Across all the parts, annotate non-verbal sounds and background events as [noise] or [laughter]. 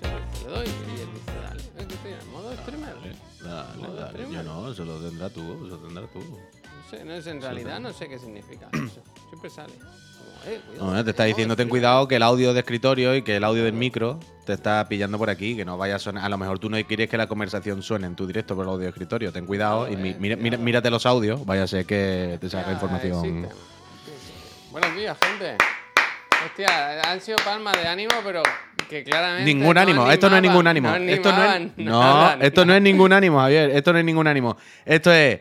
Te lo doy y él dice, dale, es que estoy en modo streamer. Dale, Modo dale. streamer. Yo no, eso lo tendrás tú, eso lo tendrás tú. No sé, no es en realidad, no sé qué significa eso. Siempre sale. Como, eh, cuidado, No, te está diciendo ten cuidado que el audio de escritorio y que el audio del micro te está pillando por aquí, que no vaya a sonar. A lo mejor tú no quieres que la conversación suene en tu directo por el audio de escritorio. Ten cuidado y mi- Joder, mira- mira- mírate los audios, vaya a ser que te salga información. existen. Buenos días, gente. Hostia, han sido palmas de ánimo, pero que claramente. Ningún no ánimo, esto no es ningún ánimo. No esto no es, animaban no, nada, esto no es ningún ánimo, Javier. Esto no es ningún ánimo. Esto es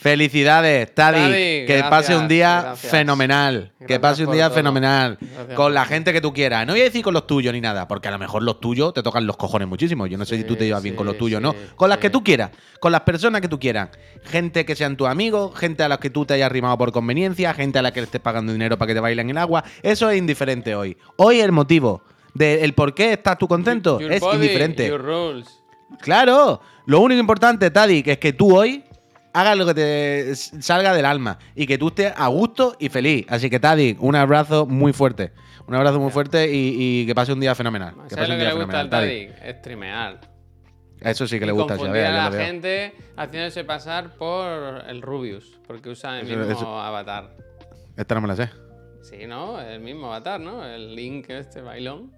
felicidades, Tadi. Tadi, que gracias, pase un día gracias. fenomenal. que pase un día todo. fenomenal. Con la gente que tú quieras. No voy a decir con los tuyos ni nada, porque a lo mejor los tuyos te tocan los cojones muchísimo. Yo no sé si tú te Sí, llevas bien con los tuyos no. Con las que tú quieras. Con las personas que tú quieras. Gente que sean tus amigos, gente a las que tú te hayas arrimado por conveniencia, gente a la que le estés pagando dinero para que te bailen el agua. Eso es indiferente hoy. Hoy el motivo del por qué estás tú contento Your es body, indiferente. Your rules. Claro, lo único importante, Tadi, que es que tú hoy hagas lo que te salga del alma y que tú estés a gusto y feliz. Así que, Tadi, un abrazo muy fuerte. Un abrazo muy fuerte y, y que pase un día fenomenal. Que ¿Sabes pase lo un que día le gusta al fenomenal, Tadi? Streamear. Eso sí que le gusta, a confundir a ya la gente haciéndose pasar por el Rubius, porque usa el mismo eso- avatar. Esta no me la sé. Sí, ¿no? El mismo avatar, ¿no? El Link este bailón.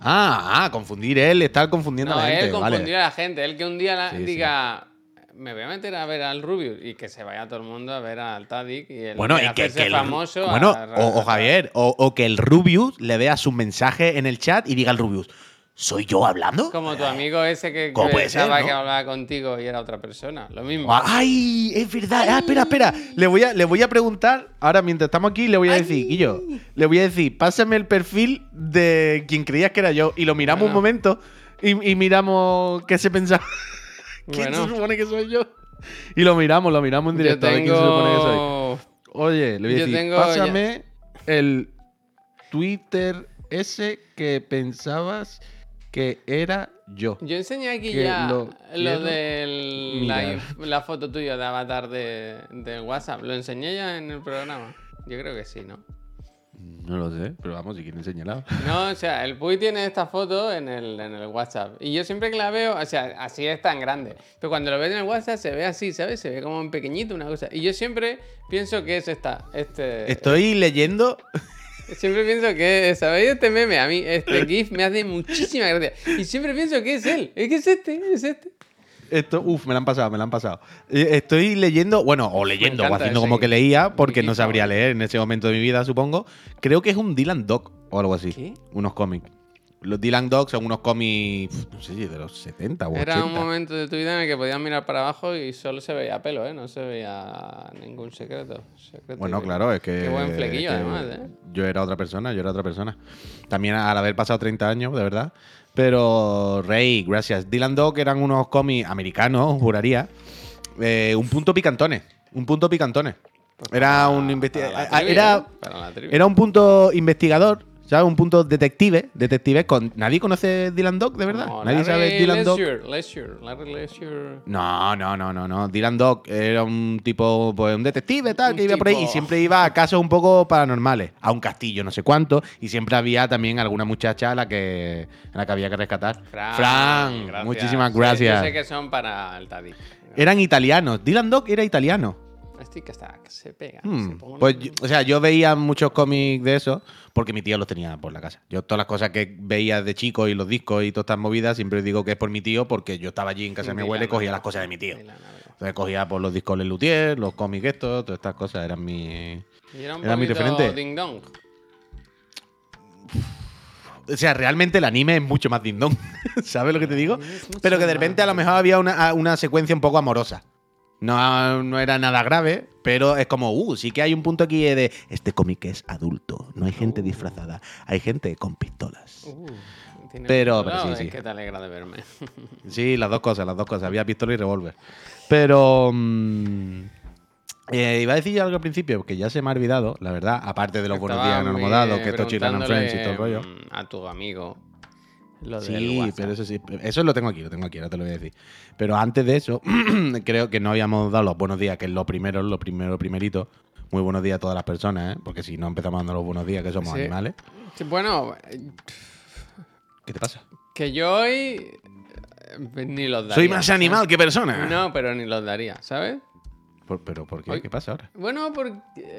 Ah, ah, confundir él, estar confundiendo No, a la gente. él vale. confundió a la gente. Él que un día la- Sí, sí. Me voy a meter a ver al Rubius y que se vaya todo el mundo a ver al Tadic y el Bueno, y que, que el, famoso. bueno, a- o, o Javier, o, o que el Rubius le vea su mensaje en el chat y diga al Rubius, ¿soy yo hablando? Como tu amigo ese que ¿Cómo puede pensaba no? que hablaba contigo y era otra persona. Lo mismo. ¡Ay! Es verdad. Ah, espera, espera. Le voy, a, le voy a preguntar. Ahora, mientras estamos aquí, le voy a decir, Guillo, le voy a decir, pásame el perfil de quien creías que era yo. Y lo miramos un momento y, y miramos qué se pensaba. ¿Quién Bueno. se supone que soy yo? Y lo miramos, lo miramos en directo. a ver quién se supone que soy. Oye, le voy a Yo decir, tengo pásame el Twitter ese que pensabas que era yo. Yo enseñé aquí ya lo de la, foto tuya de avatar de, de WhatsApp. ¿Lo enseñé ya en el programa? Yo creo que sí, ¿no? No lo sé, pero vamos, si quieres enseñarla. No, o sea, el Puy tiene esta foto en el, en el WhatsApp. Y yo siempre que la veo, o sea, así es tan grande. Pero cuando lo ves en el WhatsApp se ve así, ¿sabes? Se ve como en pequeñito una cosa. Y yo siempre pienso que es esta. Este, Estoy leyendo Siempre pienso que, ¿sabéis este meme? A mí este [laughs] GIF me hace muchísima gracia. Y siempre pienso que es él. Es que es este, es este. Esto, uf, me la han pasado, me la han pasado. Eh, Estoy leyendo, bueno, o leyendo, o haciendo como que leía, porque no sabría leer en ese momento de mi vida, supongo. Creo que es un Dylan Dog o algo así. ¿Qué? Unos cómics. Los Dylan Dog son unos cómics, no sé si de los 70 o Era 80. un momento de tu vida en el que podías mirar para abajo y solo se veía pelo, ¿eh? No se veía ningún secreto. Secreto Bueno, y- claro, es que. Qué buen flequillo, que además, ¿eh? Yo era otra persona, yo era otra persona. También al haber pasado 30 años, de verdad. Pero, Rey, gracias. Dylan Dog eran unos cómics americanos, juraría. Eh, un punto picantones. Un punto picantones. Era un investigador. Era, era un punto investigador, ¿sabes? Un punto detective. Detective con. ¿Nadie conoce Dylan Dog, de verdad? Como ¿Nadie sabe Dylan Dog? No, no, no, no, no. Dylan Dog era un tipo, pues un detective tal, Un que iba por ahí y siempre iba a casos un poco paranormales, a un castillo, no sé cuánto, y siempre había también alguna muchacha a la que, a la que había que rescatar. Fran, gracias. muchísimas Sí, gracias. yo sé que son para el. Eran italianos. Dylan Dog era italiano. Que está, que se pega. Hmm, se pone- Pues, o sea, yo veía muchos cómics de eso porque mi tío los tenía por la casa. Yo todas las cosas que veía de chico y los discos y todas estas movidas, siempre digo que es por mi tío porque yo estaba allí en casa de mi abuela y cogía las cosas de mi tío. Entonces cogía por los discos de Luthier, los cómics estos, todas estas cosas eran mi... Y era un Era mi referente. ding dong. O sea, realmente el anime es mucho más dindón. [laughs] ¿Sabes lo que te digo? Pero que de repente a lo mejor había una, una secuencia un poco amorosa. No, no era nada grave, pero es como, uh, sí que hay un punto aquí de, este cómic es adulto, no hay gente disfrazada, hay gente con pistolas. Uh, Pero- pero sí, lado, sí. Es que te alegra de verme. [laughs] Sí, las dos cosas, las dos cosas. Había pistola y revólver. Pero. mm, eh, iba a decir algo al principio, que ya se me ha olvidado, la verdad, aparte de los buenos días dado, que esto Chilean and Friends y todo el rollo. mm, A tu amigo. Lo Sí, pero eso sí, eso lo tengo aquí, lo tengo aquí, ahora te lo voy a decir. Pero antes de eso, [clears throat] creo que no habíamos dado los buenos días, que es lo primero, lo primero, primerito, Muy buenos días a todas las personas, ¿eh? Porque si no empezamos dando los buenos días, que somos Sí. animales. Sí, Bueno, eh, ¿Qué te pasa? que yo hoy eh, ni los daría. Soy más ¿sabes? animal que persona. No, pero ni los daría, ¿sabes? Por- ¿Pero por qué? Hoy- ¿Qué pasa ahora? Bueno, porque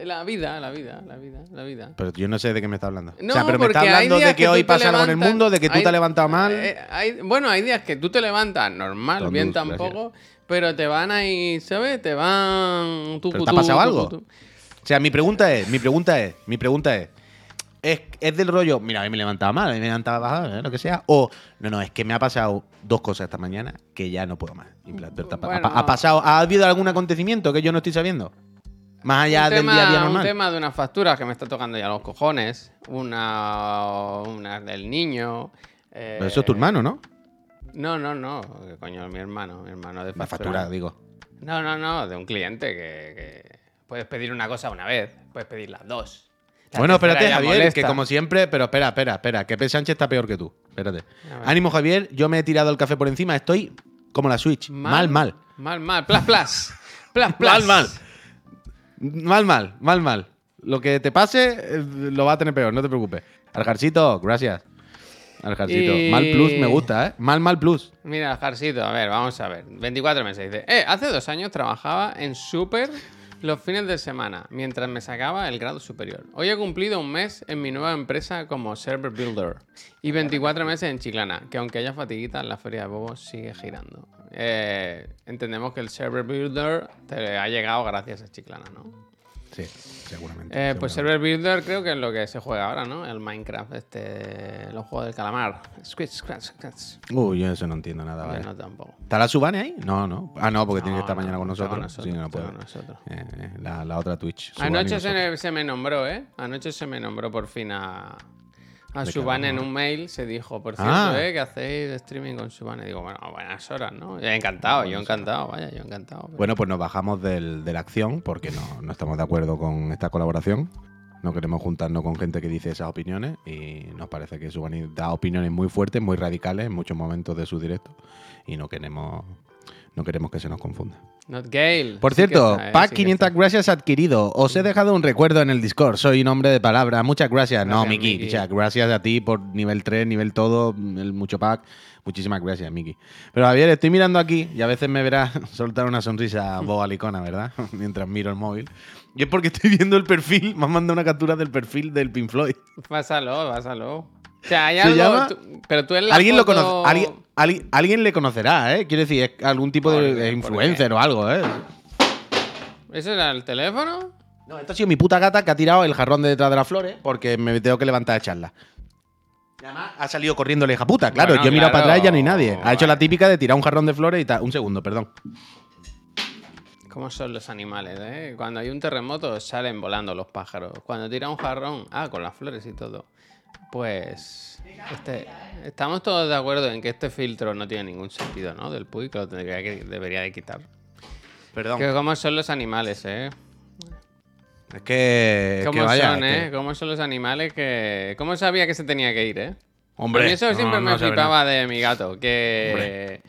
la vida, la vida, la vida, la vida. Pero yo no sé de qué me está hablando. No, o sea, pero me está hablando de que, tú hoy pasa algo en el levantas- mundo, de que tú hay- te has levantado mal. eh, hay- bueno, hay días que tú te levantas normal, bien tampoco, pero te van ahí, ¿sabes? Te van... tu, ¿Pero te ha pasado algo? O sea, mi pregunta es, mi pregunta es, mi pregunta es, ¿es, es del rollo, mira, a mí me levantaba mal, a mí me levantaba bajado, lo que sea? O, no, no, es que me ha pasado dos cosas esta mañana que ya no puedo más. En plan, ¿te ha, Bueno. pasado, ¿ha habido algún acontecimiento que yo no estoy sabiendo? Más allá un, del tema, día a día un normal. tema de unas facturas que me está tocando ya los cojones, una, una del niño... eh, Pero eso es tu hermano, ¿no? No, no, no, que coño, mi hermano, mi hermano de La factura. factura, digo. No, no, no, de un cliente que, que puedes pedir una cosa una vez, puedes pedir las dos. La Bueno, espérate, Javier, molesta. que como siempre, pero espera, espera, espera, que P. Sánchez está peor que tú. Espérate. A ver. Ánimo, Javier, yo me he tirado el café por encima, estoy como la Switch. Mal, mal. Mal, mal. Plas, plas. Plas, [laughs] plas. Mal, mal. Mal, mal, mal, mal. Lo que te pase eh, lo va a tener peor, no te preocupes. Aljarcito, gracias. Aljarcito. Y- Mal plus me gusta, ¿eh? Mal, mal plus. Mira, Jarcito, a ver, vamos a ver. 24 meses. Dice, eh, hace dos años trabajaba en Super los fines de semana, mientras me sacaba el grado superior. Hoy he cumplido un mes en mi nueva empresa como Server Builder y 24 meses en Chiclana, que aunque haya fatiguita, la feria de bobos sigue girando. Eh, entendemos que el Server Builder te ha llegado gracias a Chiclana, ¿no? Sí, seguramente. Eh, pues. Server Builder creo que es lo que se juega ahora, ¿no? El Minecraft, este, los juegos del calamar. Squid, scratch, scratch. Uy, yo eso no entiendo nada, Yo vale. no tampoco. ¿Está la Subane ahí? No, no. Ah, no, porque tiene que estar no, mañana con nosotros. Sí, no puede. nosotros. Eh, eh, la, la otra Twitch. Subane Anoche se se me nombró, ¿eh? Anoche se me nombró por fin a, a ¿De qué Subane en un mail. Se dijo, por cierto, Ah. ¿eh? Que hacéis streaming con Subane. Digo, bueno, buenas horas, ¿no? Encantado, yo encantado, vaya, yo encantado. Bueno, pues nos bajamos del- de la acción porque no, no estamos de acuerdo con esta colaboración. No queremos juntarnos con gente que dice esas opiniones y nos parece que Subani da opiniones muy fuertes, muy radicales en muchos momentos de su directo y no queremos, no queremos que se nos confunda. Not Gale. Por cierto, pack Sí que 500 está. gracias adquirido. Os he dejado un recuerdo en el Discord. Soy un hombre de palabra. Muchas gracias. no, Gracias, Miki. Sea, gracias a ti por nivel 3, nivel todo, el mucho pack. Muchísimas gracias, Miki. Pero Javier, estoy mirando aquí y a veces me verás [laughs] soltar una sonrisa bobalicona, ¿verdad? [laughs] Mientras miro el móvil. Y es porque estoy viendo el perfil. Me han mandado una captura del perfil del Pink Floyd. Pásalo, pásalo. O sea, hay Se algo. llama- tú- pero tú en la Alguien lo conoce. Alguien, alguien- alguien le conocerá, ¿eh? Quiero decir, es algún tipo de, ¿Por qué? de ¿Por influencer o algo, ¿eh? ¿Ese era el teléfono? No, esto ha sido mi puta gata que ha tirado el jarrón de detrás de las flores porque me tengo que levantar a echarla. Y además ha salido corriendo la hija puta, claro. Bueno, yo he mirado claro. para atrás y ya no hay nadie. Ha hecho la típica de tirar un jarrón de flores y tal. Un segundo, perdón. ¿Cómo son los animales, eh? Cuando hay un terremoto salen volando los pájaros. Cuando tira un jarrón, ah, con las flores y todo. Pues este, estamos todos de acuerdo en que este filtro no tiene ningún sentido, ¿no? Del Puy, que lo tendría que, debería de quitar. Perdón. Que cómo son los animales, ¿eh? Es que. ¿Cómo que vaya, son, eh? que- ¿Cómo son los animales que... ¿Cómo sabía que se tenía que ir, eh? Hombre, A mí eso siempre no me flipaba de mi gato. Que...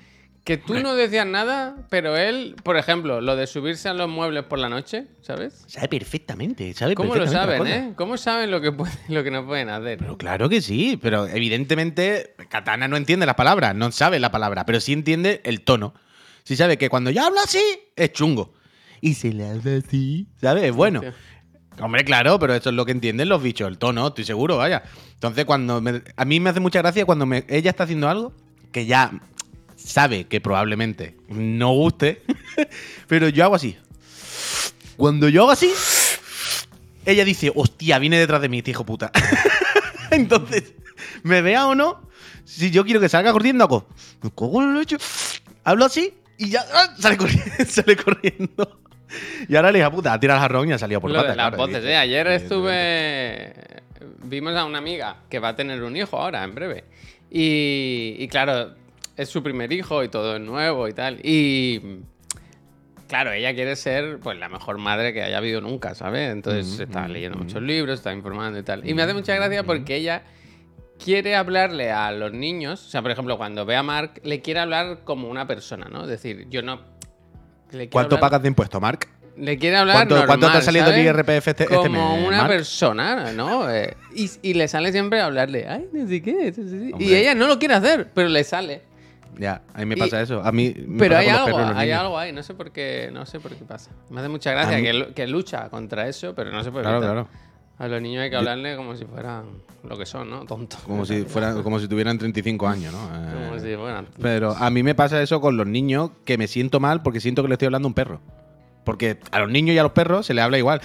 Que tú no decías nada, pero él, por ejemplo, lo de subirse a los muebles por la noche, ¿sabes? Sabe perfectamente, sabe ¿Cómo lo saben, eh? ¿Cómo saben lo que, pueden- [laughs] lo que no pueden hacer? Pero claro que sí, pero evidentemente Katana no entiende las palabras, no sabe la palabra, pero sí entiende el tono. Sí sabe que cuando ya habla así, es chungo. Y se le habla así, ¿sabes? Es bueno. Hombre, claro, pero eso es lo que entienden los bichos, el tono, estoy seguro, vaya. Entonces, cuando me- a mí me hace mucha gracia cuando me- ella está haciendo algo que ya sabe que probablemente no guste, [laughs] pero yo hago así. Cuando yo hago así, ella dice, hostia, viene detrás de mí, este hijo puta. [laughs] Entonces, me vea o no, si yo quiero que salga corriendo, hago, cago en la leche, hablo así y ya ¡ah! sale corriendo. [laughs] sale corriendo. Y ahora la hija puta ha tirado el jarrón y ha salido por Lo patas, las claro, voces, ¿eh? Ayer estuve. Vimos a una amiga que va a tener un hijo ahora, en breve. Y, y claro, es su primer hijo y todo es nuevo y tal. Y. Claro, ella quiere ser pues la mejor madre que haya habido nunca, ¿sabes? Entonces está leyendo muchos libros, está informando y tal. Y me hace mucha gracia porque ella quiere hablarle a los niños, o sea, por ejemplo, cuando ve a Mark, le quiere hablar como una persona, ¿no? Es decir, yo no... le ¿Cuánto hablar- pagas de impuesto, Mark? Le quiere hablar ¿Cuánto, normal, cuánto te ha salido ¿sabes? el IRPF este, este Como mes, una persona, ¿no? [laughs] Eh, y, y le sale siempre a hablarle, ay, no sé qué. sí, sí, sí". Y ella no lo quiere hacer, pero le sale. Ya, a mí me Y- pasa eso. A mí me Pero pasa hay algo, hay niños. algo ahí, no sé por qué, no sé por qué pasa. Me hace mucha gracia que, que lucha contra eso, pero no se puede Claro, evitar. claro. A los niños hay que hablarle como si fueran lo que son, ¿no? Tontos. Como si, fueran, como si tuvieran 35 años, ¿no? [laughs] Eh, Como si fueran. Pero a mí me pasa eso con los niños, que me siento mal porque siento que le estoy hablando a un perro. Porque a los niños y a los perros se les habla igual.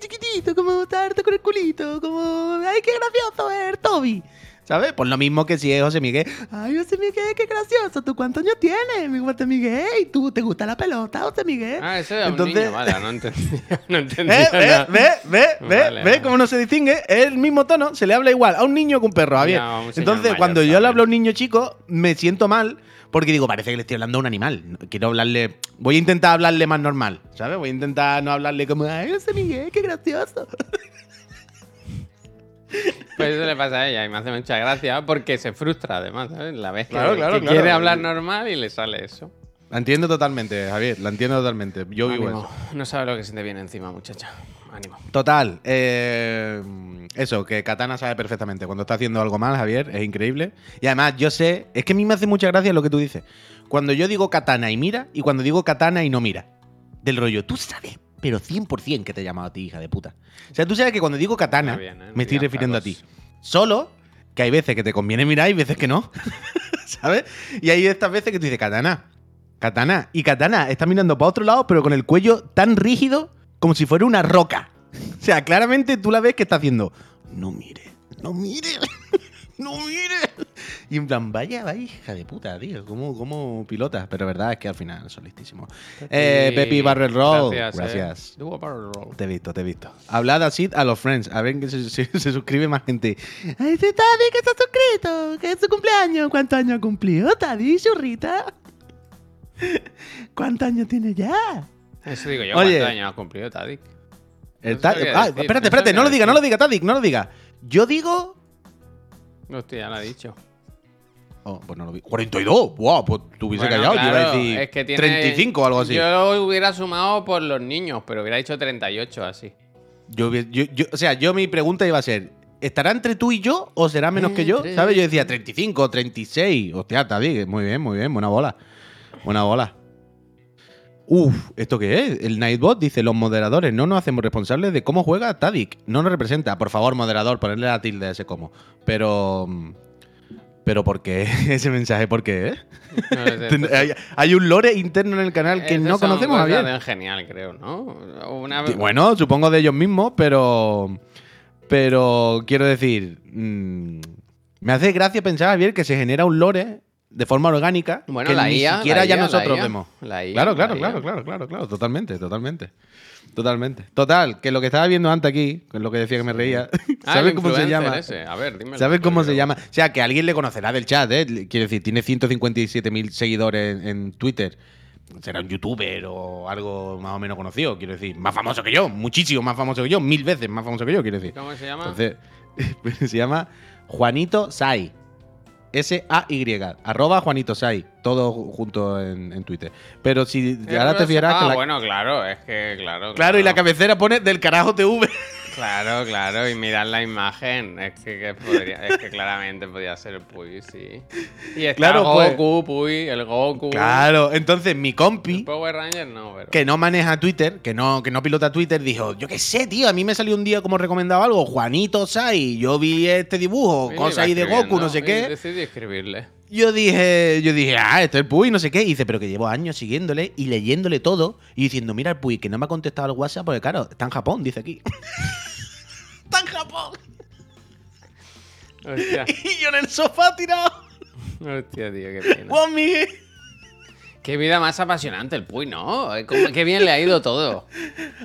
Chiquitito, como darte con el culito, como... ¡Ay, qué gracioso es, Toby! ¿Sabes? Pues lo mismo que si es José Miguel. ¡Ay, José Miguel, qué gracioso! ¿Tú cuántos años tienes, mi José Miguel? ¿Y tú te gusta la pelota, José Miguel? Ah, ese era Entonces- un niño, vale, no entendía. [laughs] No [laughs] entendía ¿Eh? ¿Ve? nada. ¿Ve? ¿Ve? ¿Ve? Vale, ¿Ve vale. cómo no se distingue? Es el mismo tono, se le habla igual a un niño que un perro, Javier. No, un Entonces, mayor cuando yo le hablo a un niño chico, me siento mal porque digo, parece que le estoy hablando a un animal. Quiero hablarle. Voy a intentar hablarle más normal, ¿sabes? Voy a intentar no hablarle como, ay, José Miguel, qué gracioso. [laughs] Pues eso le pasa a ella y me hace mucha gracia porque se frustra además, ¿sabes? La vez que, Claro, que claro. quiere hablar normal y le sale eso. La entiendo totalmente, Javier, la entiendo totalmente. Yo vivo Ánimo. eso. No sabe lo que se te viene encima, muchacha. Ánimo. Total, eh, eso, que Katana sabe perfectamente. Cuando está haciendo algo mal, Javier, es increíble. Y además, yo sé, es que a mí me hace mucha gracia lo que tú dices. Cuando yo digo Katana y mira, y cuando digo Katana y no mira. Del rollo, tú sabes, pero 100% que te he llamado a ti, hija de puta. O sea, tú sabes que cuando digo Katana, bien, ¿eh? me estoy refiriendo a ti. Solo que hay veces que te conviene mirar y veces que no. [laughs] ¿Sabes? Y hay estas veces que tú dices, Katana, Katana. Y Katana está mirando para otro lado, pero con el cuello tan rígido como si fuera una roca. [laughs] O sea, claramente tú la ves que está haciendo, no mire, no mire, no mire. Y en plan, vaya, vaya, hija de puta, tío, ¿cómo, cómo pilotas? Pero verdad es que al final son listísimos. Eh, Pepi Barrel Roll, Gracias. gracias. eh. Barrel Roll. Te he visto, te he visto. Hablad así a los friends. A ver que se, se- se suscribe más gente. Ay, Taddy que está suscrito. Que es su cumpleaños. ¿Cuántos años cumplió, Taddy, churrita? [laughs] ¿Cuántos años tiene ya? Eso digo yo, Oye. ¿cuántos años ha cumplido Tadic? No ah, espérate, no espérate. sabía No lo diga, no lo diga, Tadic, no lo diga. Yo digo. Hostia, ya lo ha dicho. Oh, pues no lo vi. 42. Wow, pues tú hubiese Bueno, callado. yo iba a decir es que tiene- 35 o algo así. Yo, Yo hubiera sumado por los niños, pero hubiera dicho 38 así. hubiese- yo- yo- o sea, yo mi pregunta iba a ser. ¿Estará entre tú y yo o será menos que yo? ¿Sabes? Yo decía 35, 36. Hostia, Tadic, muy bien, muy bien, buena bola. Buena bola. Uf, ¿esto qué es? El Nightbot dice, los moderadores no nos hacemos responsables de cómo juega Tadic. No nos representa. Por favor, moderador, ponerle la tilde a ese cómo. Pero... ¿Pero por qué [laughs] ese mensaje? ¿Por qué? eh? Sé, [laughs] hay, hay un lore interno en el canal que no conocemos, Javier. del genial, creo, ¿no? Una... Bueno, supongo de ellos mismos, pero... Pero quiero decir... mm, me hace gracia pensar, Javier, que se genera un lore de forma orgánica Bueno, que la ni IA, siquiera la ya IA, nosotros vemos. la IA, claro, claro, la claro, claro, claro, claro, totalmente, totalmente. Totalmente. Total, que lo que estaba viendo antes aquí, que es lo que decía que me reía, Ah, [laughs] ¿sabes cómo se llama? ese. A ver, dímelo. ¿Sabes cómo se llama? O sea, que alguien le conocerá del chat, ¿eh? Quiero decir, tiene 157.000 seguidores en, en Twitter. Será un youtuber o algo más o menos conocido, quiero decir. Más famoso que yo, muchísimo más famoso que yo, mil veces más famoso que yo, quiero decir. ¿Cómo se llama? Entonces, [laughs] se llama Juanito Sai. S-A-Y. Arroba Juanito Sai. Todo junto en, en Twitter. Pero si Eh, ahora te fijarás ah, que la. bueno, claro, es que, claro. Claro, y la cabecera pone del carajo TV. [laughs] Claro, claro, y mirar la imagen. Es que, que podría, es que claramente podía ser el Puy, sí. Y está Claro, el pues. Goku, Puy, el Goku. Claro, entonces mi El compi. Power Ranger no, pero. que no maneja Twitter, que no, que no pilota Twitter, dijo, yo qué sé, tío, a mí me salió un día como recomendado algo, Juanito Sai, yo vi este dibujo, Y cosas ahí de Goku, no sé y qué. Decidí escribirle. Yo dije, yo dije, ah, esto es el Puy, no sé qué. Y dice, pero que llevo años siguiéndole y leyéndole todo y diciendo, mira el Puy, que no me ha contestado al WhatsApp porque, claro, está en Japón, dice aquí. [laughs] está en Japón. Hostia, [laughs] Y yo en el sofá tirado. hostia, tío, qué pena. Juan Miguel. Qué vida más apasionante el Puy, ¿no? Qué bien le ha ido todo.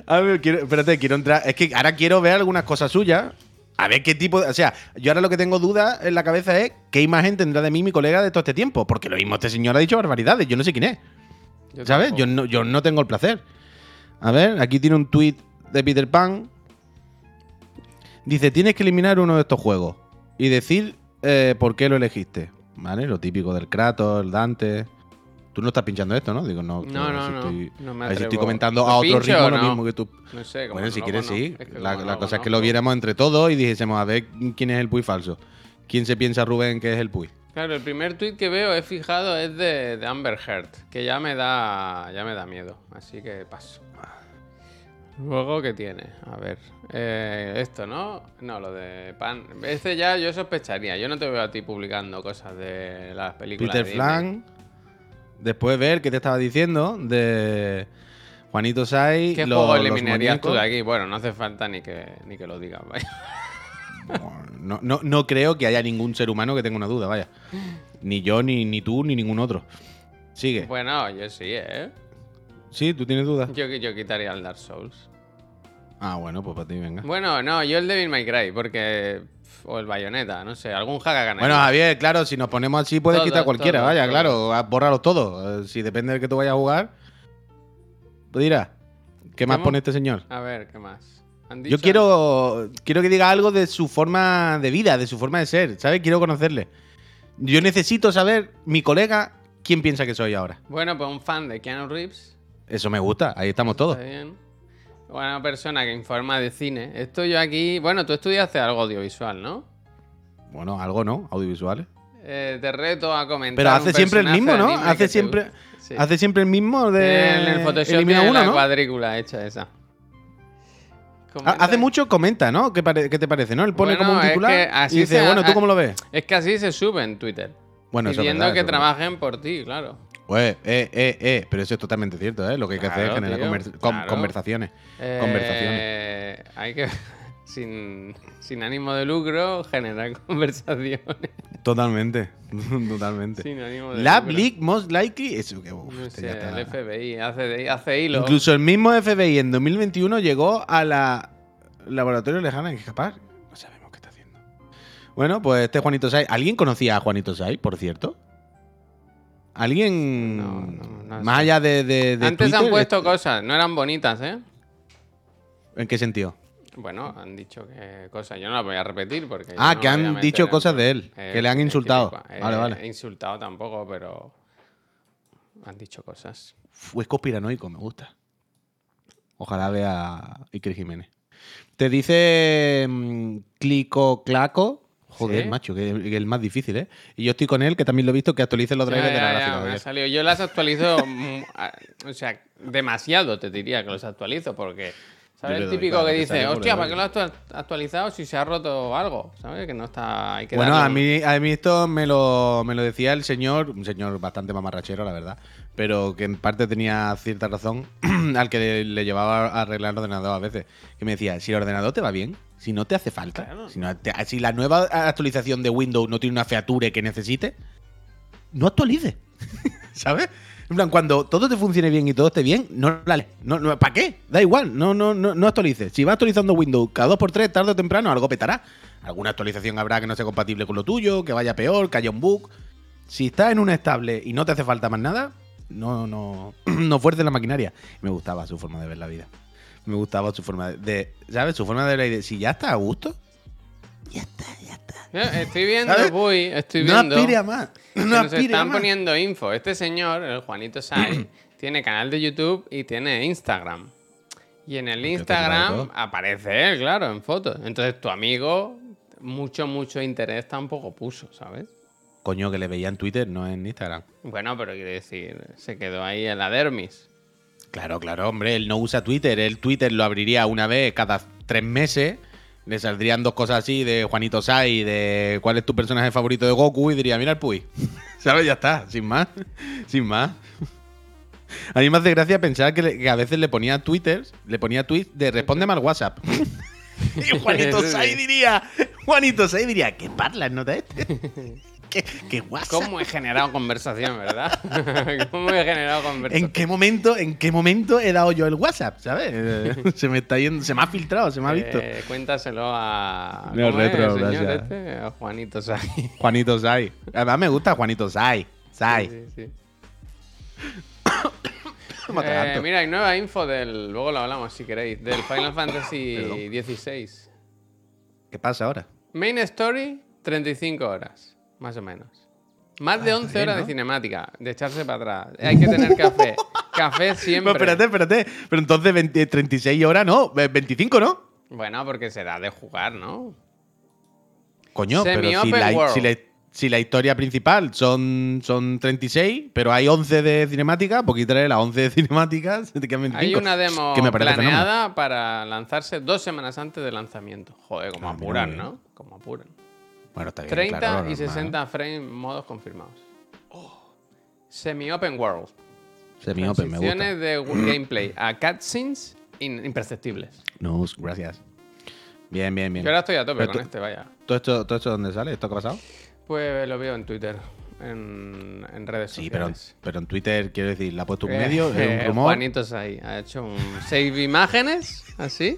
A ver, quiero, espérate, quiero entrar. Es que ahora quiero ver algunas cosas suyas. A ver qué tipo de. O sea, yo ahora lo que tengo duda en la cabeza es qué imagen tendrá de mí mi colega de todo este tiempo. Porque lo mismo este señor ha dicho barbaridades. Yo no sé quién es. Yo ¿Sabes? tampoco. Yo no, yo no tengo el placer. A ver, aquí tiene un tweet de Peter Pan. Dice: Tienes que eliminar uno de estos juegos y decir eh, por qué lo elegiste. ¿Vale? Lo típico del Kratos, el Dante. Tú no estás pinchando esto, ¿no? Digo, no. No, no, si no. Estoy, No me a ver si estoy comentando ¿Lo a otro ritmo lo no? mismo que tú. No sé, como Bueno, no si quieres, sí. es que la cosa es que lo viéramos entre todos y dijésemos a ver quién es el Puy falso. ¿Quién se piensa Rubén que es el Puy? Claro, el primer tweet que veo, he fijado, es de, de Amber Heard, que ya me da ya me da miedo, así que paso. Luego, ¿qué tiene? A ver, eh, esto, ¿no? No, lo de pan. Este ya yo sospecharía. Yo no te veo a ti publicando cosas de las películas. Peter. Flan. Después ver qué te estaba diciendo de Juanito Sai. ¿Qué los- juego los eliminarías tú de aquí? Bueno, no hace falta ni que, ni que lo digas, vaya. No, no, no creo que haya ningún ser humano que tenga una duda, vaya. Ni yo, ni, ni tú, ni ningún otro. Sigue. Bueno, yo sí, ¿eh? ¿Sí? ¿Tú tienes dudas? Yo, yo quitaría el Dark Souls. Ah, bueno, pues para ti, venga. Bueno, no, yo el Devil May Cry, porque... O el Bayonetta, no sé, algún hack. Bueno, Javier, claro, si nos ponemos así puedes Todo, quitar cualquiera, todo, vaya, todo. claro, bórralo todo. Eh, Si depende del que tú vayas a jugar, dirá, ¿qué más ¿Cómo? pone este señor? A ver, ¿qué más? ¿Han Yo quiero, quiero que diga algo de su forma de vida, de su forma de ser, ¿sabes? Quiero conocerle. Yo necesito saber, mi colega, quién piensa que soy ahora. Bueno, pues un fan de Keanu Reeves. Eso me gusta, ahí estamos todos. Está bien. Una persona que informa de cine. Esto yo aquí... Bueno, tú estudiaste algo audiovisual, ¿no? Bueno, algo, ¿no? Audiovisuales. Eh, te reto a comentar Pero un hace siempre el mismo, ¿no? que Hace siempre. Sí. hace siempre el mismo de En el Photoshop elimina tiene uno, la ¿no? cuadrícula hecha esa. Comenta- Hace mucho comenta, ¿no? ¿Qué, pare- qué te parece, no? Él pone Bueno, como un es titular que así y dice, se- bueno, ¿tú cómo lo ves? Es que así se sube en Twitter. Bueno, eso es pidiendo verdad, que eso es verdad. trabajen por ti, claro. Pues, eh, eh, eh, pero eso es totalmente cierto, ¿eh? Lo que hay que hacer es generar tío, conver- con- claro. conversaciones. Eh, Conversaciones. Hay que, [laughs] sin, sin ánimo de lucro, generar [laughs] conversaciones. Totalmente, [laughs] totalmente. sin ánimo de Lab lucro. Leak Most Likely, eso que uf, No este sé, está. el FBI hace, hace hilo. Incluso el mismo FBI en 2021 llegó a la laboratorio lejano en escapar. No sabemos qué está haciendo. Bueno, pues este Juanito Sai. ¿Alguien conocía a Juanito Sai, por cierto? ¿Alguien? No, no, no más sé. allá de, de, de Antes han puesto este- cosas, no eran bonitas, ¿eh? ¿En qué sentido? Bueno, han dicho que cosas. Yo no las voy a repetir porque. Ah, que han dicho cosas de él, que le han es insultado. típico. Vale, Eh, vale. Insultado tampoco, pero. Han dicho cosas. Fue conspiranoico, me gusta. Ojalá vea a Iker Jiménez. Te dice mm, Clico Claco. Joder, ¿Sí? macho, que que es el más difícil, ¿eh? Y yo estoy con él, que también lo he visto, que actualice los Ya, drivers de ya, la ya, gráfica. me ha ayer. salido. Yo las actualizo. [laughs] mm, o sea, demasiado te diría que los actualizo porque. ¿Sabes el típico que dice, hostia, ¿para qué lo audio". has actu- actualizado si se ha roto algo? ¿Sabes? Que no está. Hay que Bueno, darle a mí, a mí esto me lo, me lo decía el señor, un señor bastante mamarrachero, la verdad, pero que en parte tenía cierta razón [clears throat] al que le, le llevaba a arreglar el ordenador a veces. Que me decía, si el ordenador te va bien, si no te hace falta, Claro. si, no te- si la nueva actualización de Windows no tiene una feature que necesite, no actualice. [laughs] ¿Sabes? En plan, cuando todo te funcione bien y todo esté bien, no la no, ¿Para qué? Da igual, no, no, no, no actualices. Si vas actualizando Windows cada 2x3, tarde o temprano, algo petará. Alguna actualización habrá que no sea compatible con lo tuyo, que vaya peor, que haya un bug. Si estás en un estable y no te hace falta más nada, no, no, [clears throat] no fuerces la maquinaria. Me gustaba su forma de ver la vida. Me gustaba su forma de, ¿sabes? Su forma de ver la vida. Si ya está a gusto, ya está, ya está. Estoy viendo, ¿Sabes? Puy, estoy no viendo. aspire a más. que No nos aspire a están más. poniendo info. Este señor, el Juanito Sai, [clears throat] tiene canal de YouTube y tiene Instagram. Y en el Instagram aparece él, claro, en fotos. Entonces tu amigo, mucho, mucho interés tampoco puso, ¿sabes? Coño, que le veía en Twitter, no en Instagram. Bueno, pero quiere decir, se quedó ahí en la dermis. Claro, claro, hombre, él no usa Twitter. Él Twitter lo abriría una vez cada tres meses. Le saldrían dos cosas así de Juanito Sai, de cuál es tu personaje favorito de Goku, y diría, mira el Puy. [laughs] ¿Sabes? Ya está, sin más. [laughs] Sin más. A mí me hace gracia pensar que, le- que a veces le ponía Twitter, le ponía tweets de respóndeme al WhatsApp. [laughs] y Juanito Sai diría, Juanito Sai diría, ¿qué parlas nota este? [laughs] ¿Qué, qué WhatsApp? ¿Cómo he generado conversación, verdad? [laughs] ¿Cómo he generado conversación? ¿En qué momento, en qué momento he dado yo el WhatsApp, ¿sabes? Eh, [laughs] se me está yendo, se me ha filtrado, se me ha visto. Eh, cuéntaselo a. No, ¿cómo es retro, el señor este? A Juanito Sai. Juanito Sai. Además me gusta Juanito Sai. Sai. Sí, sí, [coughs] Eh, mira, hay nueva info del. Luego lo hablamos si queréis. Del Final [coughs] Fantasy. XVI. ¿Qué pasa ahora? Main Story, 35 horas. Más o menos. Más de 11 bien, horas de cinemática, de echarse para atrás. Hay que tener café. [laughs] café siempre. Pero espérate, espérate. Pero entonces 20 36 horas, ¿no? Eh, 25, ¿no? Bueno, porque será de jugar, ¿no? Coño, pero si la, si, la, si la historia principal son, son 36, pero hay 11 de cinemática, pues quítale las 11 de cinemática, [laughs] se te quedan 25. Hay una demo que me parece fenómeno. planeada para lanzarse dos semanas antes del lanzamiento. Joder, como Ah, apuran. ¿no? Como apuran. Bueno, está bien, 30 claro, y normal. 60 frames modos confirmados. Semi-open world. Semi-open, me gusta. De [clears throat] gameplay a cutscenes imperceptibles. No, gracias. Bien, bien, bien. Yo ahora estoy a tope Pero con tú- este, vaya. ¿Todo esto, ¿Todo esto dónde sale? ¿Esto qué ha pasado? Pues lo veo en Twitter, en, en redes Sí, pero, sociales. pero en Twitter, quiero decir, ¿la ha puesto un Eh, medio? ¿Es [laughs] eh, un rumor? Juanitos ahí, ha hecho un save imágenes, así,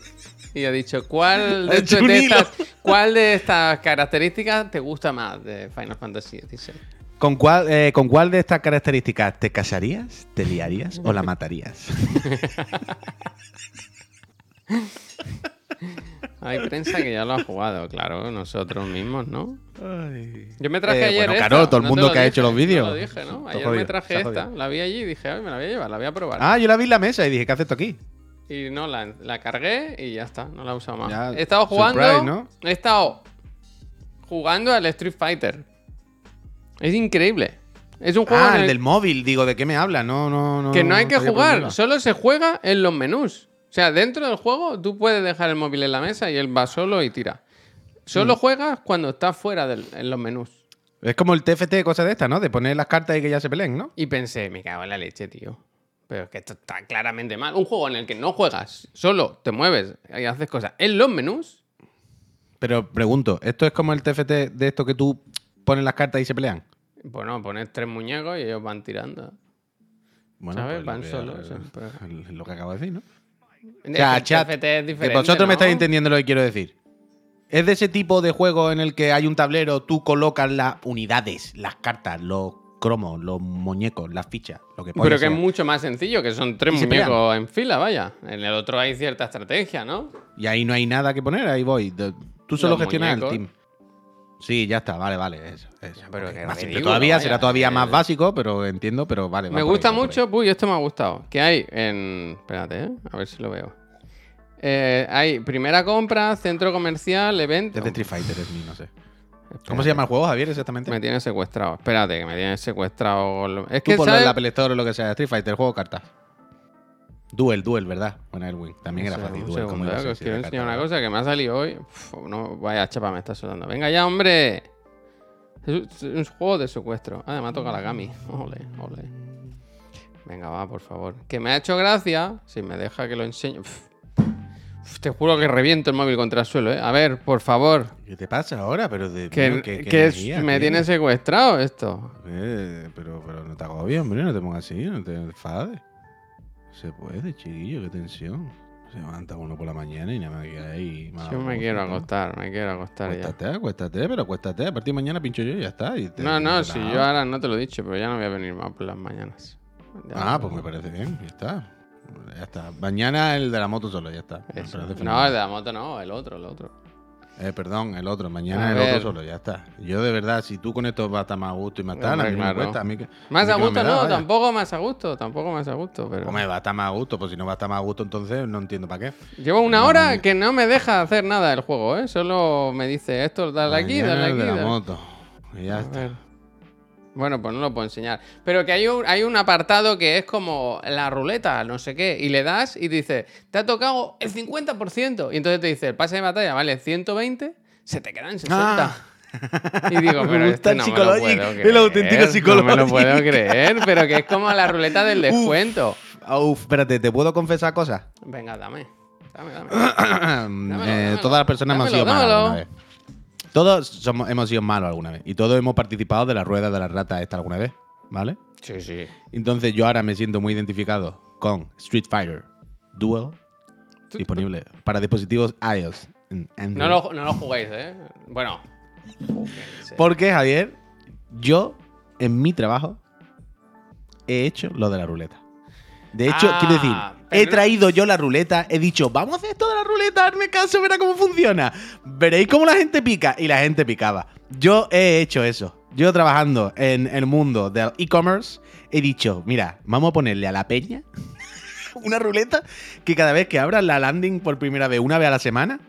y ha dicho, ¿cuál [laughs] de, hecho de estas, ¿cuál de estas características te gusta más de Final Fantasy XVI? ¿Con cuál, eh, ¿Con cuál de estas características te casarías, te liarías o la matarías? [laughs] Hay prensa que ya lo ha jugado, claro, nosotros mismos, ¿no? Ay. Yo me traje Eh, ayer bueno, esta, claro, todo el mundo que ha dije, hecho los vídeos. lo dije, ¿no? Está Ayer jodido, me traje esta, la vi allí y dije, ay, me la voy a llevar, la voy a probar. Ah, yo la vi en la mesa y dije, ¿qué haces esto aquí? Y no, la, la cargué y ya está, no la he usado más. Ya, he estado jugando. surprise, ¿no? He estado jugando al Street Fighter. Es increíble. Es un juego Ah, el el del móvil, digo, ¿de qué me habla? No, no, no. que no hay que jugar, solo se juega en los menús. O sea, dentro del juego tú puedes dejar el móvil en la mesa y él va solo y tira. Mm. Solo juegas cuando estás fuera del- en los menús. Es como el TFT, cosa de esta, ¿no? De poner las cartas y que ya se peleen, ¿no? Y pensé, me cago en la leche, tío. Pero es que esto está claramente mal. Un juego en el que no juegas, solo te mueves y haces cosas en los menús. Pero pregunto, ¿esto es como el TFT de esto que tú pones las cartas y se pelean? Bueno, pones tres muñecos y ellos van tirando. Bueno, ¿Sabes? pues Van lo solos, es [laughs] Lo que acabo de decir, ¿no? O sea, que el chat, TFT es que diferente, vosotros me estáis entendiendo lo que quiero decir. Es de ese tipo de juego en el que hay un tablero, tú colocas las unidades, las cartas, los cromos, los muñecos, las fichas, lo que Pero que es mucho más sencillo, que son tres muñecos en fila, vaya. En el otro hay cierta estrategia, ¿no? Y ahí no hay nada que poner, ahí voy. Tú solo Los gestionas el team. Sí, ya está, vale, vale. Eso, eso. pero Ok, que más simple ridículo, todavía, vaya, será todavía más básico, pero entiendo, pero vale. va me gusta ahí. mucho, uy, esto me ha gustado. Que hay en. Espérate, ¿eh? a ver si lo veo. Eh, hay primera compra, centro comercial, evento. Es de Street Fighter, es mío, no sé. ¿Cómo se llama el juego, Javier, exactamente? Me tiene secuestrado. Espérate, que me tiene secuestrado. Es Tú que, ponlo en la Store o lo que sea, Street Fighter, juego de cartas. Duel, Duel, ¿verdad? Bueno, Elwin. También era fácil, Duel. como iba a os quiero enseñar una cosa que me ha salido hoy. Uf, no, vaya chapa, me está sudando. Venga ya, hombre. Es un juego de secuestro. Ah, me ha tocado la Gami. Ole, ole. Venga, va, por favor. Que me ha hecho gracia. Si me deja que lo enseñe. Uf. Uf, te juro que reviento el móvil contra el suelo, ¿eh? A ver, por favor. ¿Qué te pasa ahora? Pero de, Que, mío, ¿qué- qué que es- energía me tienes? tiene secuestrado esto. Eh, pero, pero no te hago bien, hombre, no te pongas así, no te enfades. Se puede, chiquillo, qué tensión. Se levanta uno por la mañana y nada más que ahí. Yo me quiero acostar, me quiero acostar ya. Acuéstate, acuéstate, pero acuéstate. A partir de mañana pincho yo y ya está. y te- No, no, si yo ahora no te lo he dicho, pero ya no voy a venir más por las mañanas. Ya Ah, pues me parece bien, ya está. Ya está. Mañana el de la moto solo, ya está. Me Eso. No, el de la moto no, el otro, el otro. Eh, perdón, el otro. Mañana A el ver. otro solo, ya está. Yo de verdad, si tú con esto vas a estar más a gusto y más tal, a mí claro. me cuesta. A mí que, Más mí a me gusto da, no, tampoco más a gusto, tampoco más a gusto, pero... Hombre, va a estar más a gusto, pues si no va a estar más a gusto, entonces no entiendo para qué. Llevo una No, hora que no me deja hacer nada del juego, ¿eh? Solo me dice esto, dale aquí, dale el aquí. de la dale- moto. Y ya A está. ver. Bueno, pues no lo puedo enseñar. Pero que hay un, hay un apartado que es como la ruleta, no sé qué, y le das y dice, te ha tocado el 50%. Y entonces te dice, el pase de batalla vale 120, se te quedan 60. Ah. Y digo, [laughs] Me pero gusta este el no me lo puedo el creer. auténtico No me lo puedo creer, pero que es como la ruleta del [laughs] descuento. Ah, Uf, espérate, ¿te puedo confesar cosas? Venga, dame. Dame, dame. [coughs] Eh, dámelo. todas las personas hemos Dámelo, sido malas vez. Todos somos, hemos sido malos alguna vez. Y todos hemos participado de la rueda de la rata esta alguna vez, ¿vale? Sí, sí. Entonces yo ahora me siento muy identificado con Street Fighter Duel, disponible para dispositivos iOS. No lo, no lo juguéis, ¿eh? Bueno. [laughs] Porque, Javier, yo en mi trabajo he hecho lo de la ruleta. De hecho, Ah, quiero decir, he traído yo la ruleta, he dicho, vamos a hacer esto de la ruleta, hazme caso, verá cómo funciona. Veréis cómo la gente pica. Y la gente picaba. Yo he hecho eso. yo trabajando en el mundo del e-commerce, he dicho, mira, vamos a ponerle a la peña [laughs] una ruleta que cada vez que abran la landing por primera vez, una vez a la semana,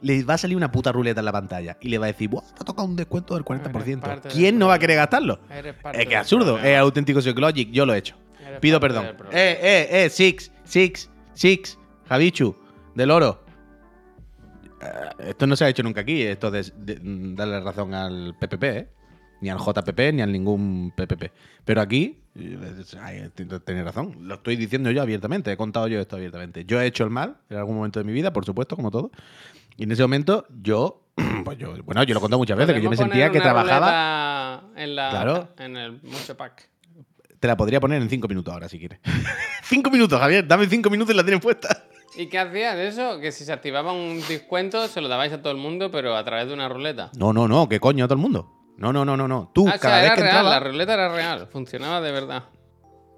le va a salir una puta ruleta en la pantalla y le va a decir, ¡buah! Te ha tocado un descuento del 40%. parte del ¿Quién no va a querer gastarlo? Es que absurdo, es auténtico Psychologic, yo lo he hecho. Eres Pido perdón. Eh, eh, eh, Six, Six, Six, Javichu, del oro. Eh, esto no se ha hecho nunca aquí, esto de, de- mm, darle razón al PPP, ¿eh? Ni al JPP, ni a ningún PPP. Pero aquí, eh, tenéis razón, lo estoy diciendo yo abiertamente, he contado yo esto abiertamente. Yo he hecho el mal en algún momento de mi vida, por supuesto, como todo. Y en ese momento yo, [clears throat] pues yo, bueno, yo lo he contado muchas veces, que yo me sentía que trabajaba... En, la, Claro. en el mucho pack. Te la podría poner en cinco minutos ahora, si quieres. [laughs] cinco minutos, Javier. Dame cinco minutos y la tienes puesta. ¿Y qué hacías de eso? Que si se activaba un descuento se lo dabais a todo el mundo, pero a través de una ruleta. No, no, no. ¿Qué coño a todo el mundo? No, no, no, no, no. Tú, Ah, o cada sea, vez era que real, entraba... la ruleta era real, funcionaba de verdad.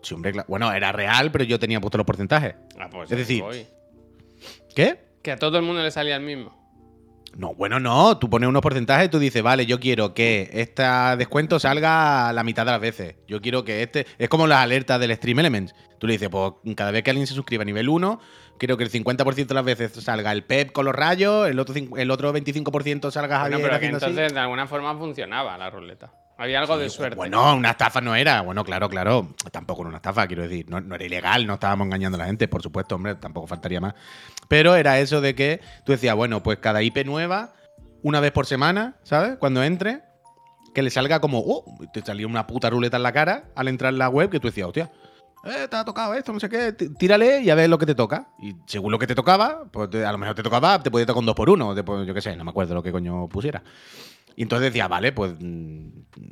Sí, hombre, claro. Bueno, era real, pero yo tenía puesto los porcentajes. Ah, pues Es decir- voy. ¿Qué? Que a todo el mundo le salía el mismo. No, bueno, no. Tú pones unos porcentajes y tú dices, vale, yo quiero que este descuento salga la mitad de las veces. Yo quiero que este. Es como las alertas del Stream Elements. Tú le dices, pues cada vez que alguien se suscriba a nivel 1, quiero que el 50% de las veces salga el PEP con los rayos, el otro, el otro 25% salga Bueno, Javier pero que haciendo así. entonces de alguna forma funcionaba la ruleta. Había algo de suerte. Bueno, una estafa no era. Bueno, claro, claro. Tampoco era una estafa, quiero decir. No, no era ilegal, no estábamos engañando a la gente, por supuesto, hombre, tampoco faltaría más. Pero era eso de que tú decías, bueno, pues cada IP nueva, una vez por semana, ¿sabes? Cuando entre, que le salga como, oh, te salía una puta ruleta en la cara al entrar en la web que tú decías, hostia. Eh, te ha tocado esto, no sé qué, tí- tírale y a ver lo que te toca. Y según lo que te tocaba, pues a lo mejor te tocaba, te podía tocar un 2 por 1 yo qué sé, no me acuerdo lo que coño pusiera. Y entonces decía, vale, pues mm,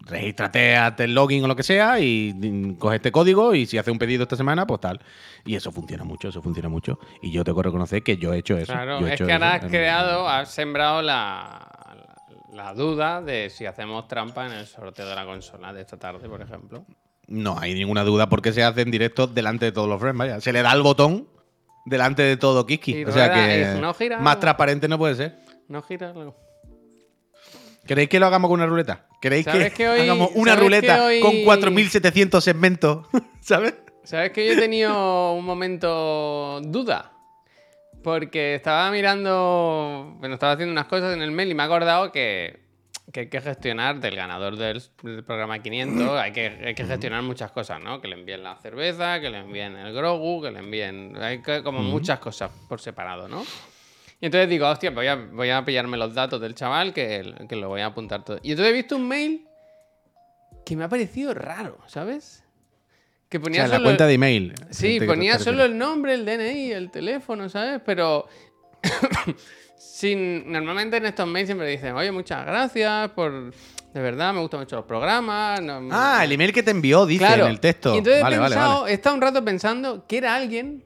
regístrate, hazte el login o lo que sea y mm, coge este código y si hace un pedido esta semana, pues tal. Y eso funciona mucho, eso funciona mucho. Y yo tengo que reconocer que yo he hecho eso. Claro, Yo he es hecho que ahora has creado, has sembrado la, la duda de si hacemos trampa en el sorteo de la consola de esta tarde, por ejemplo. No hay ninguna duda porque se hace en directo delante de todos los friends, vaya. Se le da el botón delante de todo Kiski. O sea que y no gira más transparente no puede ser. No gira algo. ¿Queréis que lo hagamos con una ruleta? ¿Queréis que, ¿Sabes que hoy- hagamos una ruleta hoy- con 4.700 segmentos? [laughs] ¿Sabes? ¿Sabes que yo he tenido un momento duda? Porque estaba mirando, bueno, estaba haciendo unas cosas en el mail y me he acordado que, que hay que gestionar del ganador del, del programa 500, hay que, hay que gestionar muchas cosas, ¿no? Que le envíen la cerveza, que le envíen el Grogu, que le envíen, hay que, como muchas cosas por separado, ¿no? Y entonces digo, hostia, voy a, voy a pillarme los datos del chaval que, que lo voy a apuntar todo. Y entonces he visto un mail que me ha parecido raro, ¿sabes? Que O ponía sea, la cuenta de email. Sí, ¿Te- te ponía solo el nombre, el DNI, el teléfono, ¿sabes? Pero [coughs] sin, normalmente en estos mails siempre dicen, oye, muchas gracias por... De verdad, me gustan mucho los programas. no- Ah, el email que te envió, dice claro. en el texto. Y entonces vale, he vale, pensado, vale. he estado un rato pensando que era alguien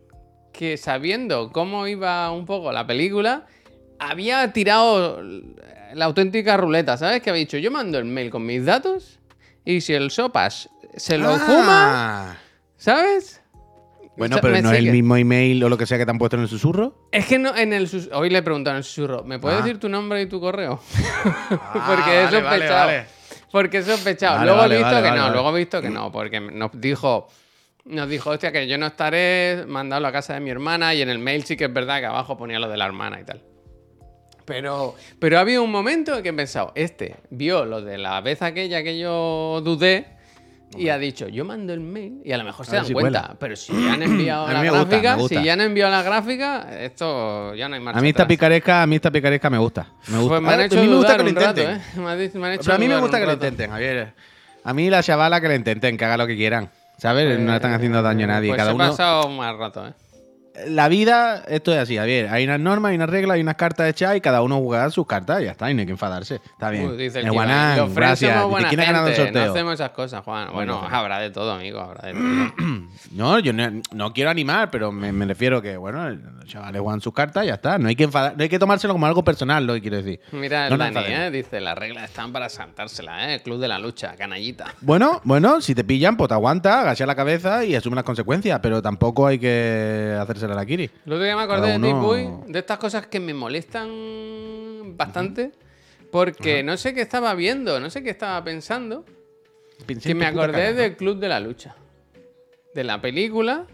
que sabiendo cómo iba un poco la película, había tirado la auténtica ruleta, ¿sabes? Que había dicho, yo mando el mail con mis datos y si el Sopas se lo fuma, Ah. ¿sabes? Bueno, pero no es el mismo email o lo que sea que te han puesto en el susurro. Es que no, en el sus- hoy le he preguntado en el susurro, ¿me puedes Ah. decir tu nombre y tu correo? [laughs] Ah, [laughs] porque he vale, vale, sospechado. vale. Porque he sospechado. Vale, luego vale, he visto vale, que vale, no, vale. luego he visto que no, porque nos dijo, nos dijo, hostia, que yo no estaré mandado a casa de mi hermana y en el mail sí que es verdad que abajo ponía lo de la hermana y tal. Pero, pero ha habido un momento en que he pensado, este vio lo de la vez aquella que yo dudé y ha dicho, yo mando el mail y a lo mejor se dan si cuenta, pero si ya han enviado la gusta, gráfica, si ya han enviado la gráfica, esto ya no hay marcha A mí esta atrás. picaresca, a mí esta picaresca me gusta. Me gusta. Pues me han hecho a mí me gusta que lo un rato, intenten. ¿eh? [laughs] Me han, me han hecho Pero a mí me gusta que lo intenten, Javier. A mí la chavala que lo intenten, que haga lo que quieran. ¿Sabes? no le están haciendo daño a nadie. Pues Cada uno. pasado un mal rato, ¿eh? La vida, esto es así, Javier. Hay unas normas, hay unas reglas, hay unas cartas hechas y cada uno juega sus cartas y ya está. Y no hay que enfadarse. Está bien. Uy, dice el tío, Guanán, los friends gracias. somos buena ¿Quién ha ganado el gente, no sorteo? hacemos esas cosas, Juan. Bueno, Bueno, habrá de todo, amigo, habrá de todo. [clears throat] No, yo no, no quiero animar, pero me, me refiero que, bueno, los chavales juegan sus cartas y ya está. No hay que enfadar, no hay que tomárselo como algo personal, lo que quiero decir. Mira, el No nos Dani, enfademos. ¿eh? Dice, las reglas están para saltársela, ¿eh? Club de la lucha, canallita. Bueno, bueno, si te pillan, pues te aguanta, agacha la cabeza y asume las consecuencias, pero tampoco hay que hacérsela a la Kiri. Otro día me acordé de uno- Puy, de estas cosas que me molestan bastante, Porque no sé qué estaba viendo, no sé qué estaba pensando. Que me acordé cara, del Club de la Lucha. De la película.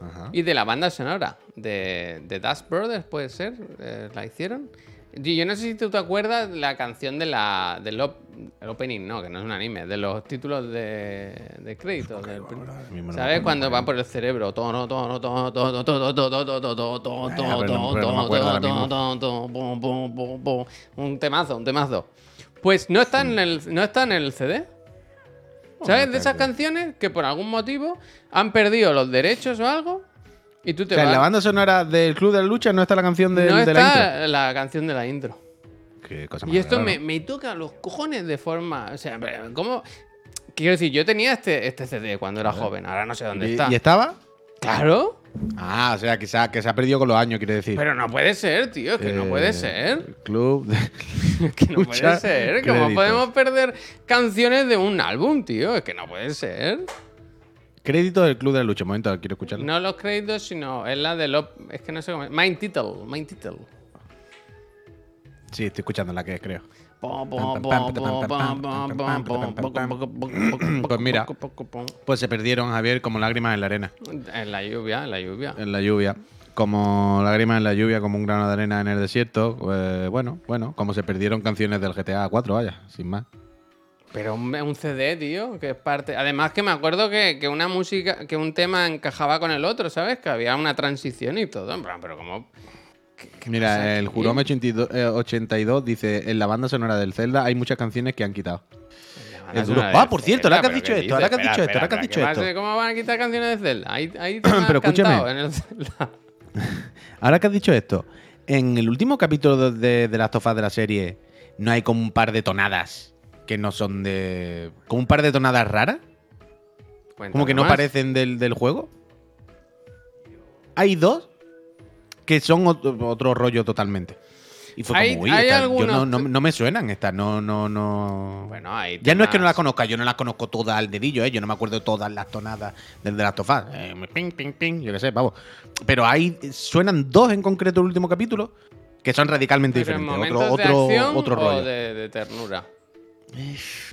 Ajá. y de la banda sonora. De, de Dust Brothers, puede ser. eh, la hicieron. Yo no sé si tú te acuerdas la canción de la, del op- el opening, no, que no es un anime, de los títulos de, de créditos. del prin- ahora mismo no me ¿Sabes? acuerdo, Cuando no va por el cerebro. no, no, no- no ahora todo, mismo. todo, todo, pum, pum, pum, pum. Un temazo, un temazo. Pues no está en el, no está en el CD. ¿Sabes? De esas canciones que por algún motivo han perdido los derechos o algo. Y tú te O sea, en vas. la banda sonora del Club de la Lucha no está la canción del- no de, la intro. está la canción de la intro. Qué cosa Y más esto rara, me, ¿no? me toca los cojones de forma. O sea, ¿cómo? Quiero decir, yo tenía este, este CD cuando era joven, ahora no sé dónde ¿Y, está. y estaba? Claro, Ah, o sea, que se ha, que se ha perdido con los años, quiere decir. pero no puede ser, tío, es que no Eh, puede ser. Club de... Es que no puede Escucha [laughs] ser. ¿Cómo podemos perder canciones de un álbum, tío? Es que no puede ser. Crédito del Club de la Lucha. Un momento, quiero escucharlo. No los créditos, sino es la de los. Es que no sé cómo. Main title, main title. Sí, estoy escuchando la que es, creo. Pues mira. Pues se perdieron, Javier, como lágrimas en la arena. En la lluvia, en la lluvia. En la lluvia. Como lágrimas en la lluvia, como un grano de arena en el desierto. Pues, bueno, bueno, como se perdieron canciones del GTA 4, vaya, sin más. Pero un, un CD, tío, que es parte. Además que me acuerdo que, que una música, que un tema encajaba con el otro, ¿sabes? Que había una transición y todo. En plan, pero como. Mira, el? Jurome 82, eh, 82 dice: En la banda sonora del Zelda hay muchas canciones que han quitado. Es duro. Ah, por cierto, ahora que has dicho esto, ahora que has dicho esto, ahora que has dicho esto. ¿Cómo van a quitar canciones de Zelda? Ahí, ahí [clears throat] Pero escúchame. en el Zelda. [laughs] Ahora que has dicho esto, en el último capítulo de, de, de Last of Us de la serie, ¿no hay como un par de tonadas que no son de. como un par de tonadas raras? Como que no más. parecen del, del juego. Hay dos que son otro, otro rollo totalmente. Y fue Hay- como, uy, hay yo no, no- no me suenan estas, no, no, no. Bueno, hay ya no es que no las conozca, yo no las conozco todas al dedillo, ¿eh? yo no me acuerdo de todas las tonadas del de Last of Us. Eh, ping, ping, ping, yo qué sé, vamos. Pero hay, suenan dos en concreto el último capítulo que son radicalmente Pero diferentes. Otro, de otro, acción otro o rollo. de, de ternura.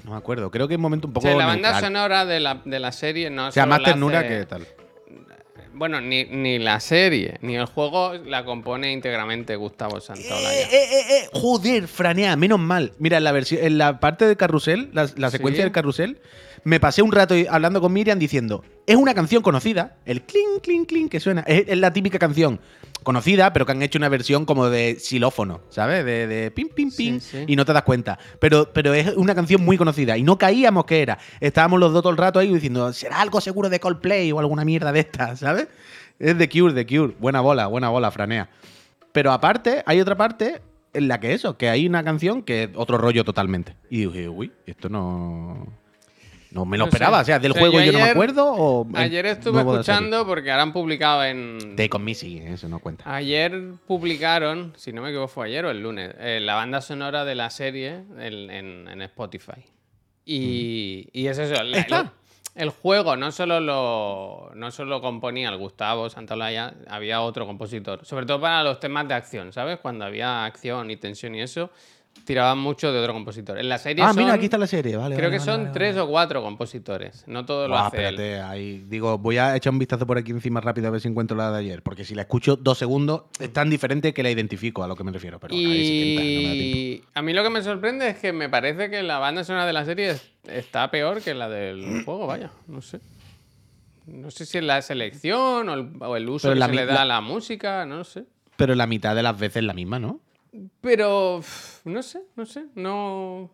No me acuerdo, creo que es un momento un O poco. sea, la banda neutral. sonora de la, de la serie no O sea, más ternura hace- que tal. Bueno, ni, ni la serie, ni el juego la compone íntegramente Gustavo Santaolalla. Eh, eh, eh, eh, joder, franea, menos mal. Mira, en la, versión, en la parte del carrusel, la, la secuencia Sí. del carrusel, me pasé un rato hablando con Miriam diciendo, es una canción conocida, el clink, clink, clink que suena, es, es la típica canción conocida, pero que han hecho una versión como de xilófono, ¿sabes? De, de pim, pim, pim, Sí, sí. y no te das cuenta. Pero, pero es una canción muy conocida y no caíamos que era. Estábamos los dos todo el rato ahí diciendo, será algo seguro de Coldplay o alguna mierda de estas, ¿sabes? Es The Cure, The Cure. Buena bola, buena bola, franea. Pero aparte, hay otra parte en la que eso, que hay una canción que es otro rollo totalmente. Y dije, uy, esto no. No me lo No sé. esperaba. O sea, del O sea, juego yo yo, no me ayer- acuerdo. O Ayer en- estuve escuchando porque ahora han publicado en. Take on me, sí, eso no cuenta. Ayer publicaron, si no me equivoco fue ayer o el lunes, eh, la banda sonora de la serie en, en- en Spotify. Y, y es eso, la- el juego no solo lo no solo componía el Gustavo Santaolalla, había otro compositor, sobre todo para los temas de acción, ¿sabes? Cuando había acción y tensión y eso, tiraban mucho de otro compositor. En la serie Ah, mira, aquí está la serie. Vale, creo vale, que vale, son vale, tres o cuatro compositores, no todo lo Buah, hace él. espérate, ahí. Digo, voy a echar un vistazo por aquí encima rápido a ver si encuentro la de ayer. Porque si la escucho dos segundos, es tan diferente que la identifico a lo que me refiero. Pero ahí sí que entra, no me da tiempo. Y a mí lo que me sorprende es que me parece que la banda sonora de la serie es- está peor que la del juego, vaya, no sé. No sé si es la selección o el, o el uso Pero que la se le da la- a la música, no sé. Pero la mitad de las veces la misma, ¿no? Pero no sé, no sé, no.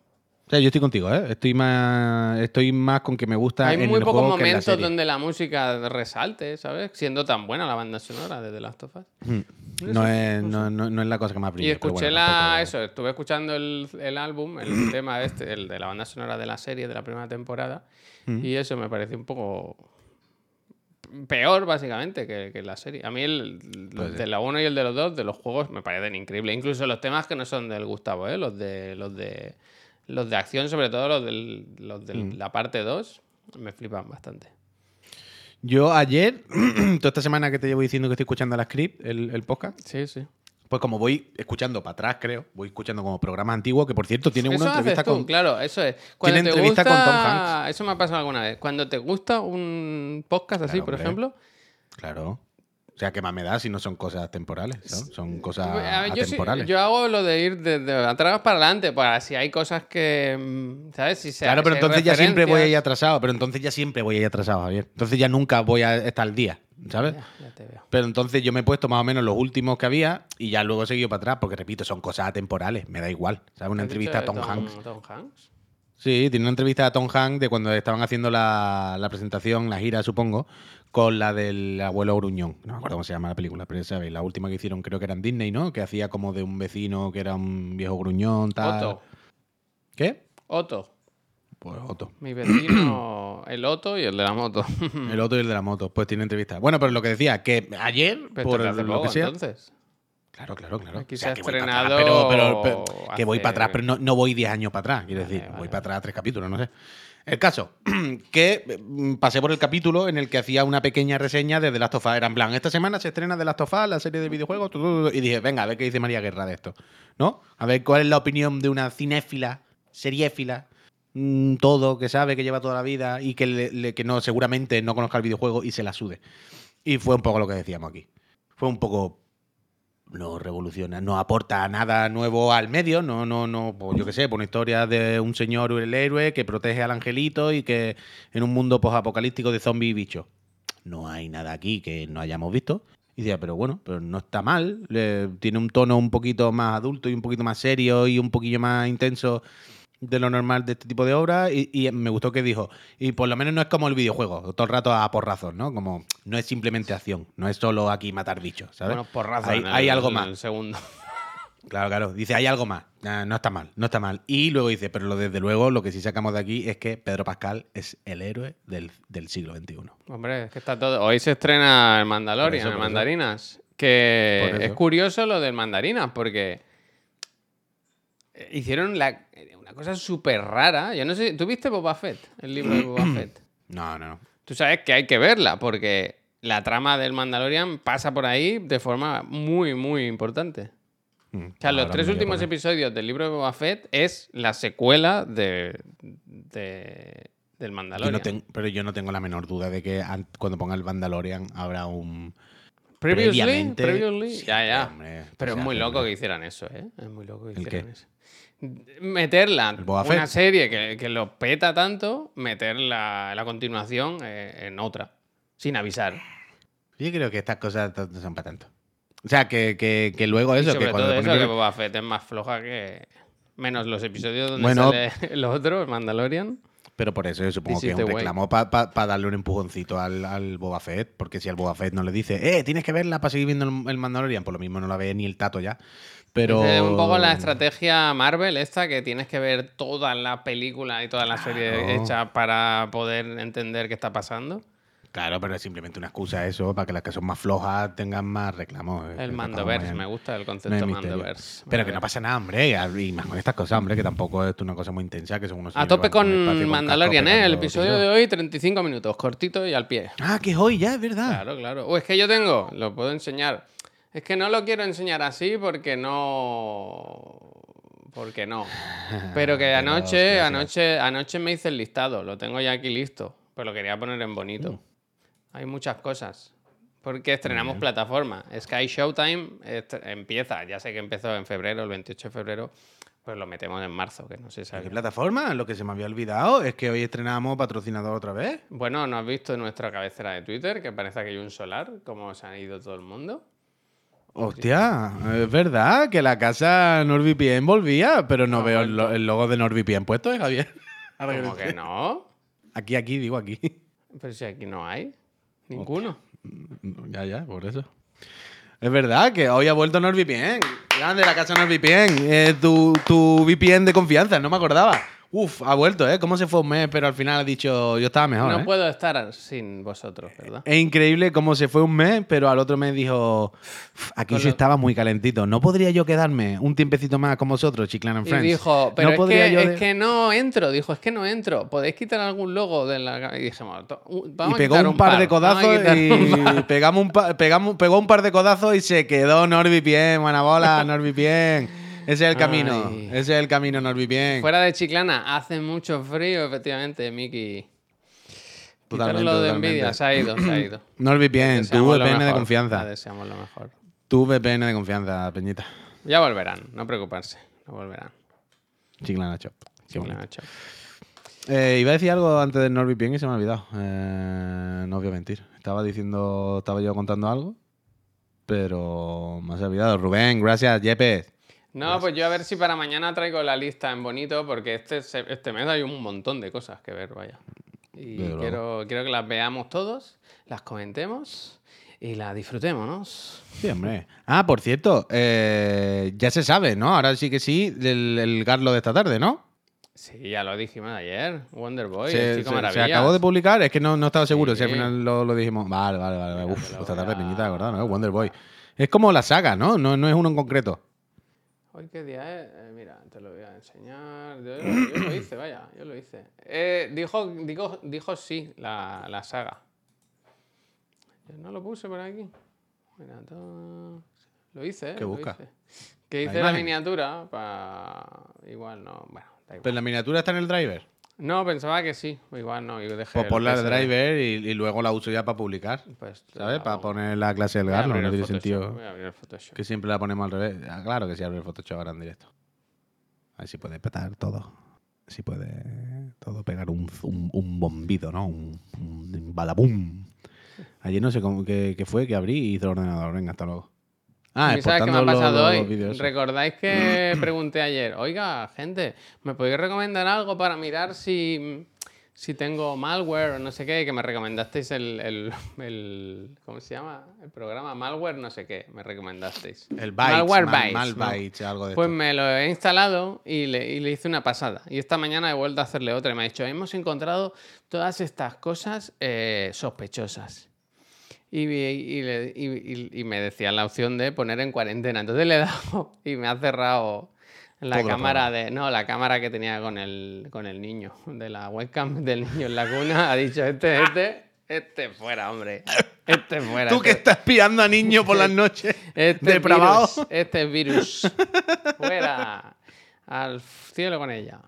O sea, yo estoy contigo, ¿eh? Estoy más, estoy más con que me gusta Hay en muy el pocos juego que en la momentos serie. donde la música resalte, ¿sabes? Siendo tan buena la banda sonora de The Last of Us. Mm. No es, no, no- es la cosa que más brilla. Y escuché bueno, la, tampoco- eso, estuve escuchando el, el álbum, el tema este, el de la banda sonora de la serie de la primera temporada, y eso me pareció un poco peor, básicamente, que, que la serie. A mí el, el Puede de la 1 y el de los 2 de los juegos me parecen increíbles. Incluso los temas que no son del Gustavo, ¿eh? los de los de los de acción, sobre todo los de los de Mm. la parte 2, me flipan bastante. Yo ayer, [clears throat] toda esta semana que te llevo diciendo que estoy escuchando la script, el, el podcast, Sí, sí. Pues como voy escuchando para atrás, creo, voy escuchando como programas antiguos, que por cierto tiene una entrevista tú, con. Claro, eso es. Cuando te entrevista con gusta- Tom Hanks. Eso me ha pasado alguna vez. Cuando te gusta un podcast así, por hombre. ejemplo, Claro. O sea, ¿qué más me da si no son cosas temporales? ¿no? Son cosas ver, yo, sí- atemporales. yo hago lo de ir de, de atrás para adelante, para si hay cosas que, ¿sabes? Si se, Claro, pero si entonces ya siempre voy a ir atrasado. Pero entonces ya siempre voy a ir atrasado, Javier. Entonces ya nunca voy a estar al día, ¿sabes? Ya, ya te veo. Pero entonces yo me he puesto más o menos los últimos que había y ya luego he seguido para atrás, porque repito, son cosas atemporales, me da igual. ¿Sabes? Una ¿Has entrevista a Tom, de Hanks. Tom Hanks? Sí, tiene una entrevista a Tom Hanks de cuando estaban haciendo la, la presentación, la gira, supongo, con la del abuelo Gruñón. No me acuerdo cómo se llama la película, pero sabes, la última que hicieron creo que era en Disney, ¿no? Que hacía como de un vecino que era un viejo gruñón, tal. Otto. ¿Qué? Otto. Pues Otto. Mi vecino, [clears throat] el Otto y el de la moto. [laughs] El otro y el de la moto. Pues tiene entrevista. Bueno, pero lo que decía, que ayer, Pero por hace lo que sea. entonces. Claro, claro, claro. Aquí O se sea, ha que voy para atrás, estrenado pero- que voy para atrás, pero no, no voy 10 años para atrás. Quiero Vale, decir, vale, voy para atrás tres capítulos, no sé. El caso, [clears throat] que mm, pasé por el capítulo en el que hacía una pequeña reseña de The Last of Us. Era en plan, esta semana se estrena The Last of Us, la serie de videojuegos, tu, tu, tu, y dije, venga, a ver qué dice María Guerra de esto. ¿No? A ver cuál es la opinión de una cinéfila, seriéfila, todo, que sabe, que lleva toda la vida y que, le- que no, seguramente no conozca el videojuego y se la sude. Y fue un poco lo que decíamos aquí. Fue un poco no revoluciona, no aporta nada nuevo al medio, no, no, no, pues yo qué sé, por una historia de un señor el héroe que protege al angelito y que en un mundo apocalíptico de zombies y bichos. No hay nada aquí que no hayamos visto. Y decía, pero bueno, pero no está mal. tiene un tono un poquito más adulto y un poquito más serio y un poquillo más intenso de lo normal de este tipo de obras. Y, y me gustó que dijo, y por lo menos no es como el videojuego, todo el rato a porrazos, ¿no? Como no es simplemente acción, no es solo aquí matar bichos, ¿sabes? Bueno, porrazo. Hay- hay algo más. El segundo. [laughs] Claro, claro. Dice, hay algo más. Ah, no está mal, no está mal. Y luego dice, pero lo, desde luego lo que sí sacamos de aquí es que Pedro Pascal es el héroe del, del siglo XXI. Hombre, es que está todo. Hoy se estrena el Mandalorian, eso, el eso. Mandarinas. Que es curioso lo del Mandarinas, porque eh, hicieron la- cosa súper rara. Yo no sé, ¿tú viste Boba Fett? El libro de Boba Fett. [clears throat] No, no, no. Tú sabes que hay que verla, porque la trama del Mandalorian pasa por ahí de forma muy, muy importante. Mm, O sea, los tres últimos episodios del libro de Boba Fett es la secuela de, de- del Yo Mandalorian. no pero yo no tengo la menor duda de que an- cuando ponga el Mandalorian habrá un... Previously, previously. Sí, ya, ya. hombre, Pero es muy loco hombre. que hicieran eso, ¿eh? Es muy loco que ¿El hicieran eso. Meterla, ¿El Boba una serie que, que lo peta tanto, meter la, continuación eh, en otra, sin avisar. Yo creo que estas cosas no son para tanto. O sea, que, que- que luego Y eso, sobre que cuando todo eso, ponen- que Boba Fett es más floja que... Menos los episodios donde Bueno. sale el otro, Mandalorian. Pero por eso yo supongo que es un reclamo para darle un empujoncito al, al Boba Fett, porque si al Boba Fett no le dice, eh, tienes que verla para seguir viendo el, el Mandalorian, por lo mismo no la ve ni el tato ya. Pero... Es un poco la estrategia Marvel esta que tienes que ver toda la película y toda la serie Claro. hecha para poder entender qué está pasando. Claro, pero es simplemente una excusa eso, para que las que son más flojas tengan más reclamos. El Mandoverse, me gusta el no concepto misterio. Mandoverse. Pero que no pasa nada, hombre. Y más con estas cosas, hombre, que tampoco es una cosa muy intensa, que son unos A tope con con Mandalorian, ¿eh? El episodio de hoy, 35 minutos, cortito y al pie. Ah, que es hoy ya, es verdad. Claro, claro. O es que yo tengo, lo puedo enseñar. Es que no lo quiero enseñar así porque no. Porque no. [laughs] Pero que anoche, anoche, anoche me hice el listado. Lo tengo ya aquí listo. Pero lo quería poner en bonito. Mm. Hay muchas cosas. Porque estrenamos plataforma. Sky Showtime empieza. Ya sé que empezó en febrero, el 28 de febrero. Pues lo metemos en marzo, que no ¿A sabe. ¿Qué plataforma? Lo que se me había olvidado es que hoy estrenamos patrocinador otra vez. Bueno, ¿no has visto nuestra cabecera de Twitter? Que parece que hay un solar, como se ha ido todo el mundo. Hostia, es verdad que la casa NordVPN volvía, pero no Ha veo el, lo- vuelto. el logo de NordVPN puesto, ¿eh, Javier? [laughs] Ahora sé. que no. Aquí, aquí, digo aquí. Pero si aquí no hay. Ninguno. Ya, ya, por eso. Es verdad que hoy ha vuelto NordVPN. Grande la casa NordVPN. Eh, tu, tu VPN de confianza, no me acordaba. Uf, ha vuelto, ¿eh? ¿Cómo se fue un mes, pero al final ha dicho yo estaba mejor? no ¿eh? puedo estar sin vosotros, ¿verdad? Es increíble cómo se fue un mes, pero al otro mes dijo, "Uf, aquí Con sí lo- estaba muy calentito. ¿No podría yo quedarme un tiempecito más con vosotros, Chiclan and Y Friends? dijo, pero ¿No es, que, yo es de-?" que no entro. Dijo, es que no entro. ¿Podéis quitar algún logo de la... Y dijimos, "To- u- Y vamos a pegó quitar un, par, de a codazos quitar un par". y [laughs] pegamos un pa- pegamos, pegó un par de codazos y se quedó NordVPN, buena bola, NordVPN. Ese es el camino, Ay. ese es el camino NordVPN. Fuera de Chiclana, hace mucho frío, efectivamente, Miki. Totalmente, Quitarlo de totalmente. envidia, se ha ido, se ha ido. [clears throat] NordVPN, tu Deseamos lo VPN de confianza. le deseamos lo mejor. Tu VPN de confianza, Peñita. Ya volverán, no preocuparse, no volverán. Chiclana bonito. Chiclana, chao. Eh, iba a decir algo antes del NordVPN y se me ha olvidado. Eh, no voy a mentir. Estaba diciendo, estaba yo contando algo, pero me has olvidado. Rubén, gracias, Yepes. No, pues yo a ver si para mañana traigo la lista en bonito, porque este, este mes hay un montón de cosas que ver, vaya. Y quiero, quiero que las veamos todos, las comentemos y las disfrutemos, ¿no? Sí, hombre. Ah, por cierto, eh, ya se sabe, ¿no? Ahora sí que sí, el, el Garlo de esta tarde, ¿no? Sí, ya lo dijimos ayer. Wonder Boy, se, chico se- se acabó de publicar, es que no, no estaba seguro si al final lo, lo dijimos. Vale, vale, vale. Uf, esta tarde, a- de verdad, ¿no? Wonder Boy. Es como la saga, ¿no? No, no es uno en concreto. Hoy qué día es, Eh, mira, te lo voy a enseñar. Yo, yo lo hice, [coughs] vaya, yo lo hice. Eh, dijo, dijo, dijo sí, la, la saga. Yo no lo puse por aquí. Mira, todo- Lo hice, ¿eh? ¿Qué lo busca? hice. Que hice la, miniatura para... Igual no, bueno, da igual. Pero la miniatura está en el driver. No, pensaba que sí, igual no, yo dejé Pues el PSD. driver y, y luego la uso ya para publicar. Pues, ¿Sabes? la Para poner la clase del a abrir No tiene sentido Voy a abrir el Photoshop. que siempre la ponemos al revés. Ah, claro que sí, abre el Photoshop ahora en directo. Ahí sí puede petar todo. Sí puede todo pegar un, un, un bombido, ¿no? Un, un badabum. Ayer no sé cómo, qué, qué fue que abrí y hice el ordenador. Venga, hasta luego. Ah, ¿Y ¿Sabes qué me ha pasado los hoy? ¿Recordáis que [clears throat] pregunté ayer? Oiga, gente, ¿me podéis recomendar algo para mirar si, si tengo malware o no sé qué? Que me recomendasteis el, el, el- ¿Cómo se llama? El programa Malware no sé qué. Me recomendasteis. El Bytes, Malware mal, Bytes, algo de Pues esto. me lo he instalado y le, y le hice una pasada. Y esta mañana he vuelto a hacerle otra y me ha dicho, hemos encontrado todas estas cosas eh, sospechosas. Y, y le- y- y- me decía la opción de poner en cuarentena. Entonces le he [laughs] dado y me ha cerrado la Todo cámara de. No, la cámara que tenía con el, con el niño, de la webcam [laughs] del niño en la cuna. Ha dicho, este, este, este fuera, hombre. Este fuera. Tú que este- estás pillando a niños por las [laughs] noches. este depravado. virus, este virus. Fuera. Al cielo con ella.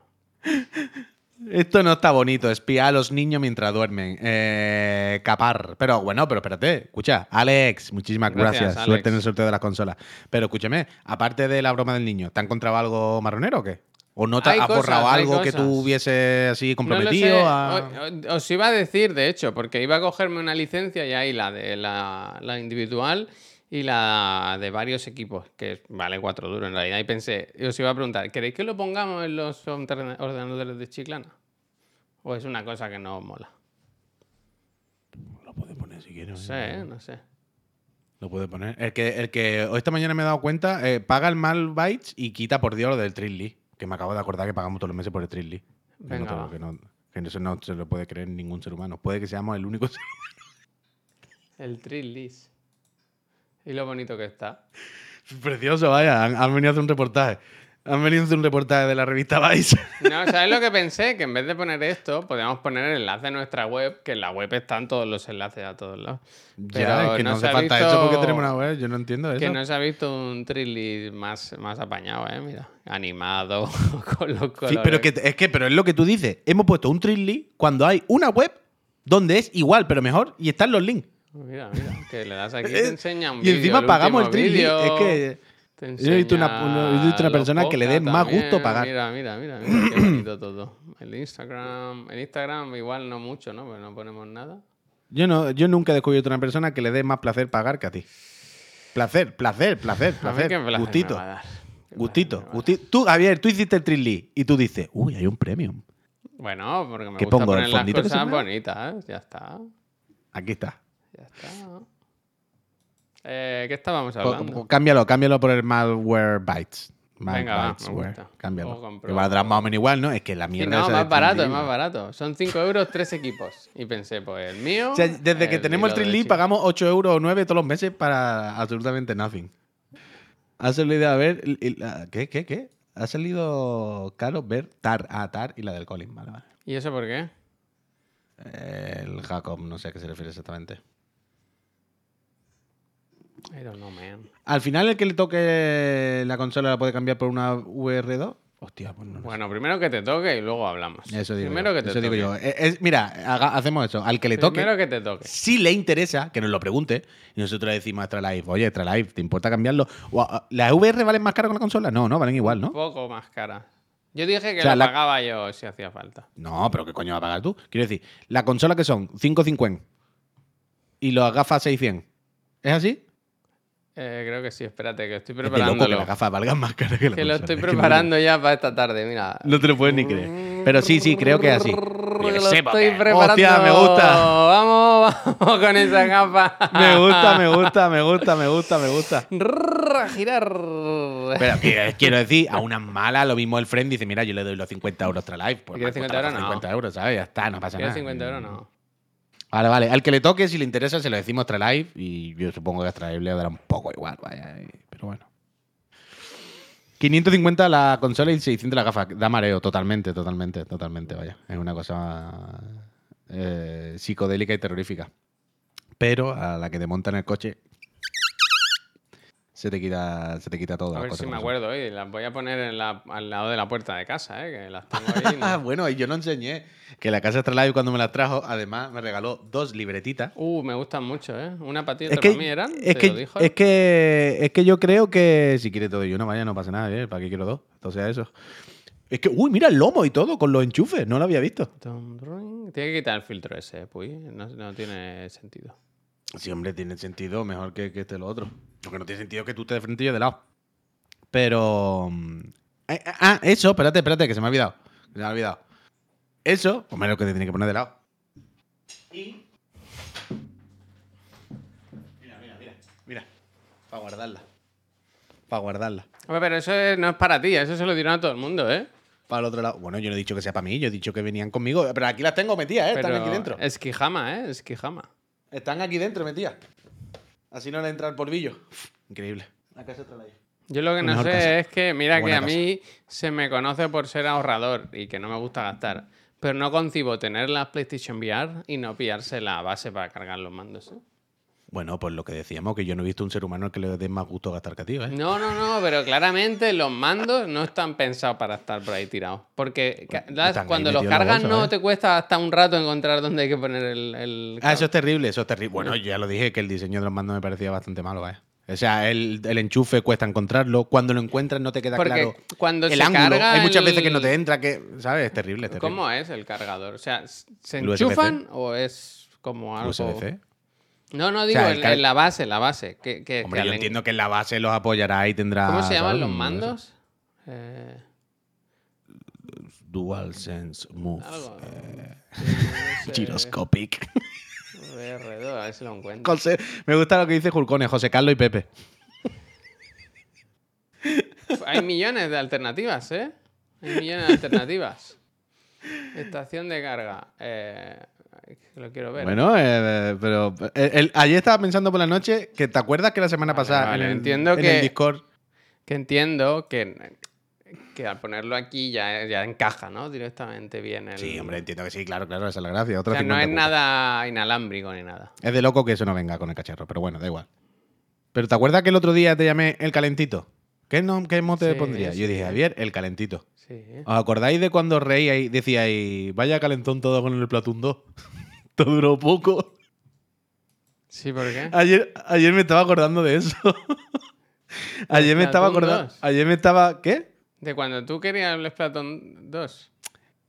Esto no está bonito, espiar a los niños mientras duermen. Eh, capar. Pero bueno, pero espérate, escucha, Alex, muchísimas Gracias, gracias. Alex. Suerte en el sorteo de las consolas. Pero escúchame, aparte de la broma del niño, ¿te han encontrado algo marronero o qué? ¿O no te has borrado algo que tú hubiese así No comprometido? sé. a- Os iba a decir, de hecho, porque iba a cogerme una licencia y ahí la de la, la individual y la de varios equipos, que vale cuatro duros en realidad. Y pensé, os iba a preguntar, ¿queréis que lo pongamos en los ordenadores de Chiclana? ¿O es una cosa que no os mola? Lo puedes poner si quieres. No sé, ¿eh? no sé. Lo puedes poner. El que, el que esta mañana me he dado cuenta, eh, paga el mal bytes y quita por Dios lo del Trilly. Que me acabo de acordar que pagamos todos los meses por el Trilly. Que no que, no, que eso no se lo puede creer ningún ser humano. Puede que seamos el único [laughs] ser El trillis. Y lo bonito que está. Precioso, vaya. Han, han venido a hacer un reportaje. Han venido a hacer un reportaje de la revista Vice. [laughs] No, ¿sabes lo que pensé? Que en vez de poner esto, podríamos poner el enlace a nuestra web, que en la web están todos los enlaces a todos lados. ya, es que no, se hace ha falta visto- eso porque tenemos una web. Yo no entiendo eso. Que no se ha visto un trillis más, más apañado, ¿eh? Mira, animado, [laughs] con los colores. Sí, pero que, es que pero es lo que tú dices. Hemos puesto un Trilly cuando hay una web donde es igual, pero mejor, y están los links. Mira, mira, que le das aquí y [laughs] te enseña un y encima el pagamos el vídeo, Es que yo he visto una- persona que le dé más gusto pagar. Mira, mira, mira, mira, qué bonito todo. El Instagram, el Instagram igual no mucho, ¿no? Porque no ponemos nada. yo, no, yo nunca he descubierto una persona que le dé más placer pagar que a ti. Placer, placer, placer, [laughs] placer. gustito. me va a dar. Qué Gustito, placer gustito. Tú, Javier, tú hiciste el Trilly y tú dices, uy, hay un premium. Bueno, porque me ¿Qué gusta pongo, poner las cosas bonitas, ya está. Aquí está. Ya está. Eh, ¿Qué estábamos hablando? cámbialo, cámbialo por el malware bytes. Venga, va, me gusta. Cámbialo. Que valdrá más o menos igual, ¿no? Es que la Sí, mierda no, esa más barato, es más barato. Son 5 euros, tres equipos. Y pensé, pues el mío. O sea, desde que tenemos el Chip. pagamos 8 euros o 9 todos los meses para absolutamente nothing. Ha salido a ver. ¿Qué, qué, qué? Ha salido caro ver Tar, a Tar y la del Colin. Vale, vale. ¿Y eso por qué? El Jacob, no sé a qué se refiere exactamente. I don't know, man. Al final, el que le toque la consola la puede cambiar por una VR2. Hostia, pues no. Bueno, primero que te toque y luego hablamos. Eso digo Primero yo. que te eso toque. digo yo. Eh, es- mira, haga- hacemos eso. Al que le toque, Primero que te toque. si le interesa, que nos lo pregunte. Y nosotros le decimos a Astralife, oye, Astralife, ¿te importa cambiarlo? ¿Las VR valen más caro que la consola? No, no, valen igual, Un ¿no? poco más cara. Yo dije que O sea, la la- pagaba yo si hacía falta. No, pero ¿qué coño va a pagar tú? Quiero decir, la consola que son 550 y las gafas 600. ¿Es así? Eh, creo que sí, espérate, que estoy Es de loco preparándolo. que las gafas valgan más [laughs] caras que la Que lo estoy Es que no- preparando ya para esta tarde, mira. No te lo puedes ni creer. Pero sí, sí, creo que es así. Lo estoy preparando. Hostia, me gusta. Vamos, vamos con esa gafa. [laughs] Me gusta, me gusta, me gusta, me gusta, me gusta. A girar. Pero que- quiero decir, a unas malas, lo mismo el friend dice, mira, yo le doy los 50 euros Extra Life. Pues ¿Quieres me 50 euros? cuesta No. 50 euros, ¿sabes? Ya está, no pasa ¿Quieres nada. 50 euros? No. Vale, vale. Al que le toque, si le interesa, se lo decimos Extra Life. Y yo supongo que Extra Life le dará un poco igual, vaya. y- Pero bueno. 550 la consola y 600 la gafa. Da mareo, totalmente, totalmente, totalmente, vaya. Es una cosa eh, psicodélica y terrorífica. Pero a la que te montan el coche, se te quita, se te quita todo. A ver si me acuerdo. Las voy a poner en la- al lado de la puerta de casa, ¿eh? Que las tengo ahí. Ah, [laughs] ¿no? bueno, y yo no enseñé que la casa Extra Life cuando me las trajo, además me regaló dos libretitas. Uh, me gustan mucho, ¿eh? Una para ti y otra para mí eran. es, ¿Te que, lo dijo? es, que, es que yo creo que si quiere todo y uno, vaya, no pasa nada, ¿eh? ¿para qué quiero dos? Entonces eso. Es que, uy, mira el lomo y todo con los enchufes, no lo había visto. Tiene que quitar el filtro ese, pues. No, no tiene sentido. Sí, hombre, tiene sentido mejor que, que este lo otro. Lo que no tiene sentido es que tú estés de frente y yo de lado. Pero. mm, eh, Ah, eso, espérate, espérate, que se me ha olvidado. Se me ha olvidado. Eso, hombre, lo que te tiene que poner de lado. Y. Mira, mira, mira. Mira. Para guardarla. Para guardarla. Hombre, pero eso es- no es para ti, eso se lo dirán a todo el mundo, ¿eh? Para el otro lado. Bueno, yo no he dicho que sea para mí, yo he dicho que venían conmigo. Pero aquí las tengo metidas, ¿eh? Están aquí dentro. Es Quijama, ¿eh? Es Quijama. Están aquí dentro metidas. Así no le entra el polvillo. Increíble. La casa está ahí. Yo lo que no sé casa. es que, mira, que a mí se me conoce por ser ahorrador y que no me gusta gastar. Pero no concibo tener la PlayStation VR y no pillarse la base para cargar los mandos. ¿eh? Bueno, pues lo que decíamos, que yo no he visto un ser humano que le dé más gusto gastar que a ti, ¿eh? No, no, no, pero claramente los mandos no están pensados para estar por ahí tirados. Porque cuando los cargas bolsa, no ¿eh? te cuesta hasta un rato encontrar dónde hay que poner el... el Ah, eso es terrible, eso es terrible. Bueno, yo ya lo dije, que el diseño de los mandos me parecía bastante malo, ¿eh? O sea, el, el enchufe cuesta encontrarlo. Cuando lo encuentras no te queda Porque claro cuando el se ángulo. carga Hay muchas el- veces que no te entra, que, ¿sabes? Es terrible, es terrible. ¿Cómo es el cargador? O sea, ¿se enchufan o es como algo...? No, no, digo sea, el en la base, la base. Que, que- Hombre, que yo entiendo que en la base los apoyará y tendrá. ¿Cómo se llaman ¿sabes? los mandos? Eh, DualSense Move. VR2, a ver si lo encuentro. José, me gusta lo que dice Julcone, José Carlos y Pepe. Hay millones de alternativas, ¿eh? Hay millones de alternativas. Estación de carga. Eh, lo quiero ver. Bueno, eh, pero eh, el- ayer estaba pensando por la noche que te acuerdas que la semana Vale, pasada vale, en, el, entiendo en que- el Discord Que entiendo que, que al ponerlo aquí ya, ya encaja, ¿no? Directamente bien el... Sí, hombre, entiendo que sí, claro, claro, esa es la gracia. O Otra sea, no 50 es nada inalámbrico ni nada. Es de loco que eso no venga con el cacharro, pero bueno, da igual. Pero ¿te acuerdas que el otro día te llamé el calentito? ¿Qué, no, qué mote Sí, pondría? Yo dije, Javier, el calentito. Sí. ¿Os acordáis de cuando reíais decíais, vaya calentón todo con el Platoon 2? [laughs] todo duró poco. Sí, ¿por qué? Ayer, ayer me estaba acordando de eso. ayer me estaba acordando. 2. Ayer me estaba. ¿Qué? De cuando tú querías el Splatoon 2.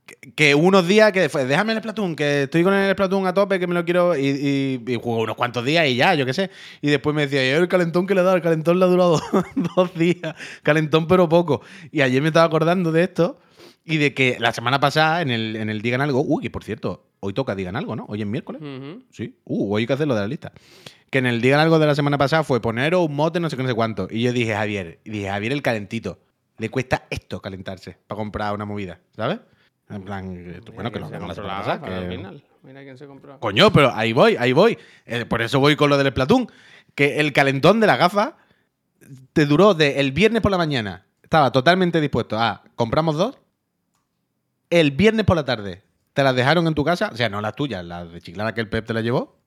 Que, que unos días que fue, déjame el Splatoon, que estoy con el Splatoon a tope, que me lo quiero. Y, y, y juego unos cuantos días y ya, yo qué sé. Y después me decía, yo el calentón que le he dado, el calentón le ha durado [laughs] dos días. Calentón, pero poco. Y ayer me estaba acordando de esto. Y de que la semana pasada, en el, en el Digan Algo, uy, y por cierto, hoy toca Digan Algo, ¿no? Hoy es miércoles. Sí. Uh, hoy hay que hacerlo de la lista. Que en el Digan Algo de la semana pasada fue poneros un mote, no sé qué, no sé cuánto. Y yo dije, Javier, y dije, Javier el calentito. le cuesta esto calentarse para comprar una movida, ¿sabes? En plan, eh, bueno, que lo hablamos la pasada, que- final. Mira quién se compró. Coño, pero ahí voy, ahí voy. Eh, por eso voy con lo del Splatoon. Que el calentón de la gafa te duró de el viernes por la mañana. Estaba totalmente dispuesto a compramos dos. El viernes por la tarde te las dejaron en tu casa. O sea, no las tuyas, las de Chiclana que el Pep te las llevó.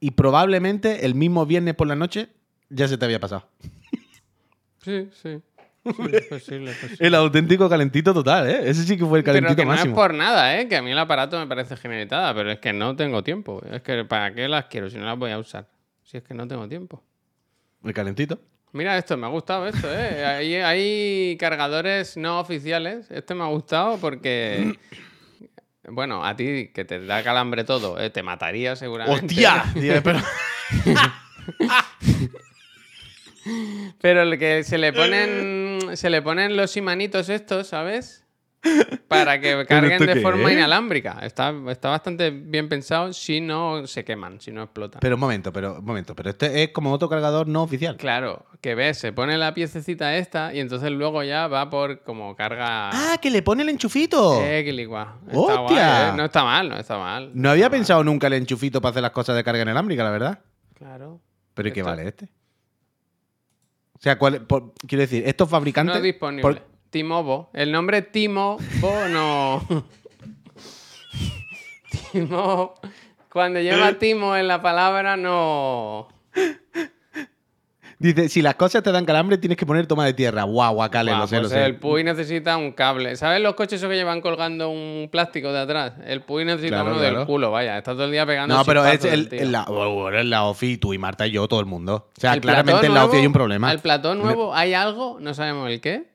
Y probablemente el mismo viernes por la noche ya se te había pasado. Sí, sí. Sí, es posible, es posible. El auténtico calentito total, ¿eh? Ese sí que fue el Pero calentito que no es por nada, ¿eh? Que a mí el aparato me parece genialitada, pero es que no tengo tiempo. Es que ¿para qué las quiero si no las voy a usar? Si es que no tengo tiempo. El calentito. Mira esto, me ha gustado esto, ¿eh? [laughs] Hay, hay cargadores no oficiales. Este me ha gustado porque... Bueno, a ti que te da calambre todo, ¿eh? te mataría seguramente. ¡Hostia! [laughs] Pero- Pero el que se le [laughs] ponen se le ponen los imanitos estos, ¿sabes? [laughs] Para que carguen de forma es? inalámbrica. Está, está bastante bien pensado si no se queman, si no explotan. Pero un momento, pero un momento. Pero este es como otro cargador no oficial. Claro, que ves, se pone la piececita esta y entonces luego ya va por como carga. ¡Ah, que le pone el enchufito! Eh, que ¡Hostia! guay, ¿eh? No está mal, no está mal. No había mal. pensado nunca el enchufito para hacer las cosas de carga inalámbrica, la verdad. Claro. Pero ¿y qué vale este? O sea, ¿cuál, por- quiero decir, estos fabricantes. No disponible. por- Timobo. El nombre Timobo [laughs] no. Timo. Cuando lleva Timo en la palabra, no. Dice, si las cosas te dan calambre, tienes que poner toma de tierra. Guau, guacale, Buah, lo sé, pues lo sé. El Puy necesita un cable. ¿Sabes los coches esos que llevan colgando un plástico de atrás? El Puy necesita Claro, uno claro. del culo, vaya. Está todo el día pegando No, pero es el, el- la, bueno, es la OFI, tú y Marta y yo, todo el mundo. O sea, El claramente en la OFI hay un problema. Al platón nuevo hay algo, no sabemos el qué.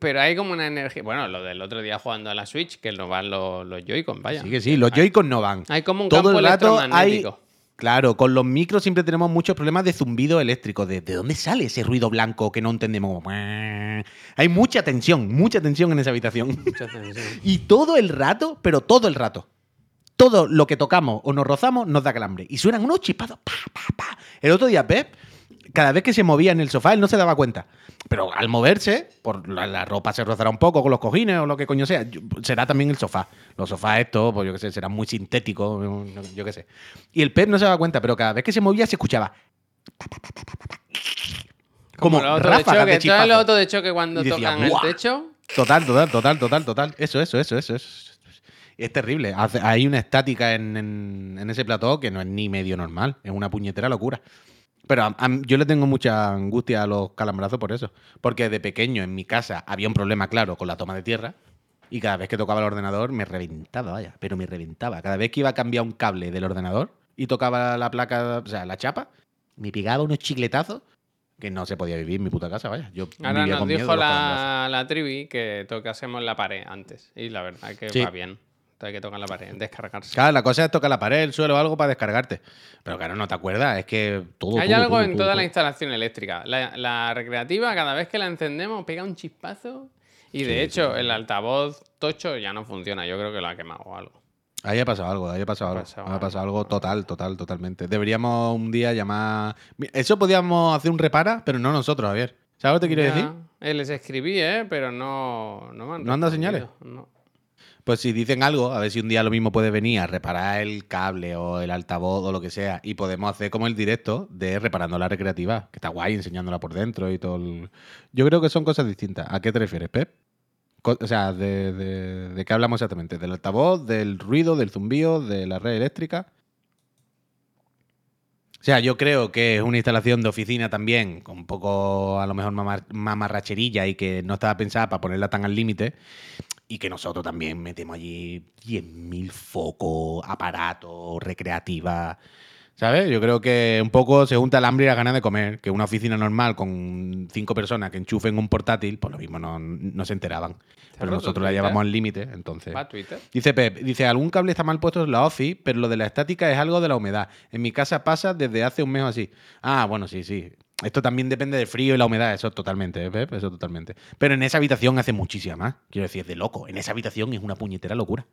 Pero hay como una energía. Bueno, lo del otro día jugando a la Switch, que no van los, los Joy-Con, vaya. Sí, que sí, los Joy-Con no van. Hay como un Todo campo el rato hay. Claro, con los micros siempre tenemos muchos problemas de zumbido eléctrico. ¿De, de dónde sale ese ruido blanco que no entendemos? Hay mucha tensión, mucha tensión en esa habitación. Mucha tensión. [laughs] Y todo el rato, pero todo el rato. Todo lo que tocamos o nos rozamos nos da calambre. Y suenan unos chispados. Pa, pa, pa. El otro día, Pep, cada vez que se movía en el sofá, él no se daba cuenta. Pero al moverse, por la, la ropa se rozará un poco con los cojines o lo que coño sea. yo- Será también el sofá. Los sofás estos, pues yo qué sé, serán muy sintéticos, yo qué sé. Y el Pep no se daba cuenta, pero cada vez que se movía se escuchaba. Como, Como autos de ráfagas choque. de ¿Sabes los chispazo. autos de choque cuando decía, tocan "Buah". el techo? Total, total, total, total, total. Eso, eso, eso, eso. eso. Es terrible. Hace- hay una estática en, en- en ese plató que no es ni medio normal. Es una puñetera locura. Pero a- a- yo le tengo mucha angustia a los calambrazos por eso. Porque de pequeño en mi casa había un problema claro con la toma de tierra. Y cada vez que tocaba el ordenador me reventaba, vaya. Pero me reventaba. Cada vez que iba a cambiar un cable del ordenador y tocaba la placa, o sea, la chapa, me pegaba unos chicletazos que no se podía vivir en mi puta casa, vaya. Yo Ahora vivía nos con dijo la, la trivi que tocásemos la pared antes. Y la verdad que Sí. va bien. Hay que tocar la pared, descargarse. Claro, la cosa es tocar la pared, el suelo o algo para descargarte. Pero claro, no te acuerdas, es que todo. Hay todo, algo todo, en todo, toda la instalación eléctrica. La, la recreativa, cada vez que la encendemos, pega un chispazo. Y de Sí, hecho, el altavoz tocho ya no funciona. Yo creo que lo ha quemado o algo. Ahí ha pasado algo, ahí ha pasado Ha algo. pasado ha pasado algo. algo total, total, totalmente. Deberíamos un día llamar. Eso podíamos hacer un repara, pero no nosotros, Javier. ¿Sabes lo que te quiero Ya. decir? Eh, les escribí, ¿eh? Pero no, no me han ¿No han dado señales? No. Pues si dicen algo, a ver si un día lo mismo puede venir a reparar el cable o el altavoz o lo que sea. Y podemos hacer como el directo de reparando la recreativa, que está guay enseñándola por dentro y todo. el- Yo creo que son cosas distintas. ¿A qué te refieres, Pep? O sea, de, de- ¿de qué hablamos exactamente? ¿Del altavoz, del ruido, del zumbío, de la red eléctrica? O sea, yo creo que es una instalación de oficina también, con un poco a lo mejor mamar- mamarracherilla y que no estaba pensada para ponerla tan al límite. Y que nosotros también metemos allí 10.000 focos, aparatos, recreativas. ¿Sabes? Yo creo que un poco se junta el hambre y la ganas de comer. Que una oficina normal con cinco personas que enchufen un portátil, pues lo mismo no, no se enteraban. Pero nosotros la llevamos al límite, entonces. Va a Twitter. Dice Pep, dice, algún cable está mal puesto en la OFI, pero lo de la estática es algo de la humedad. En mi casa pasa desde hace un mes o así. Ah, bueno, sí, sí. Esto también depende del frío y la humedad, eso totalmente, ¿eh? Eso totalmente. Pero en esa habitación hace muchísima más. Quiero decir, es de loco. En esa habitación es una puñetera locura.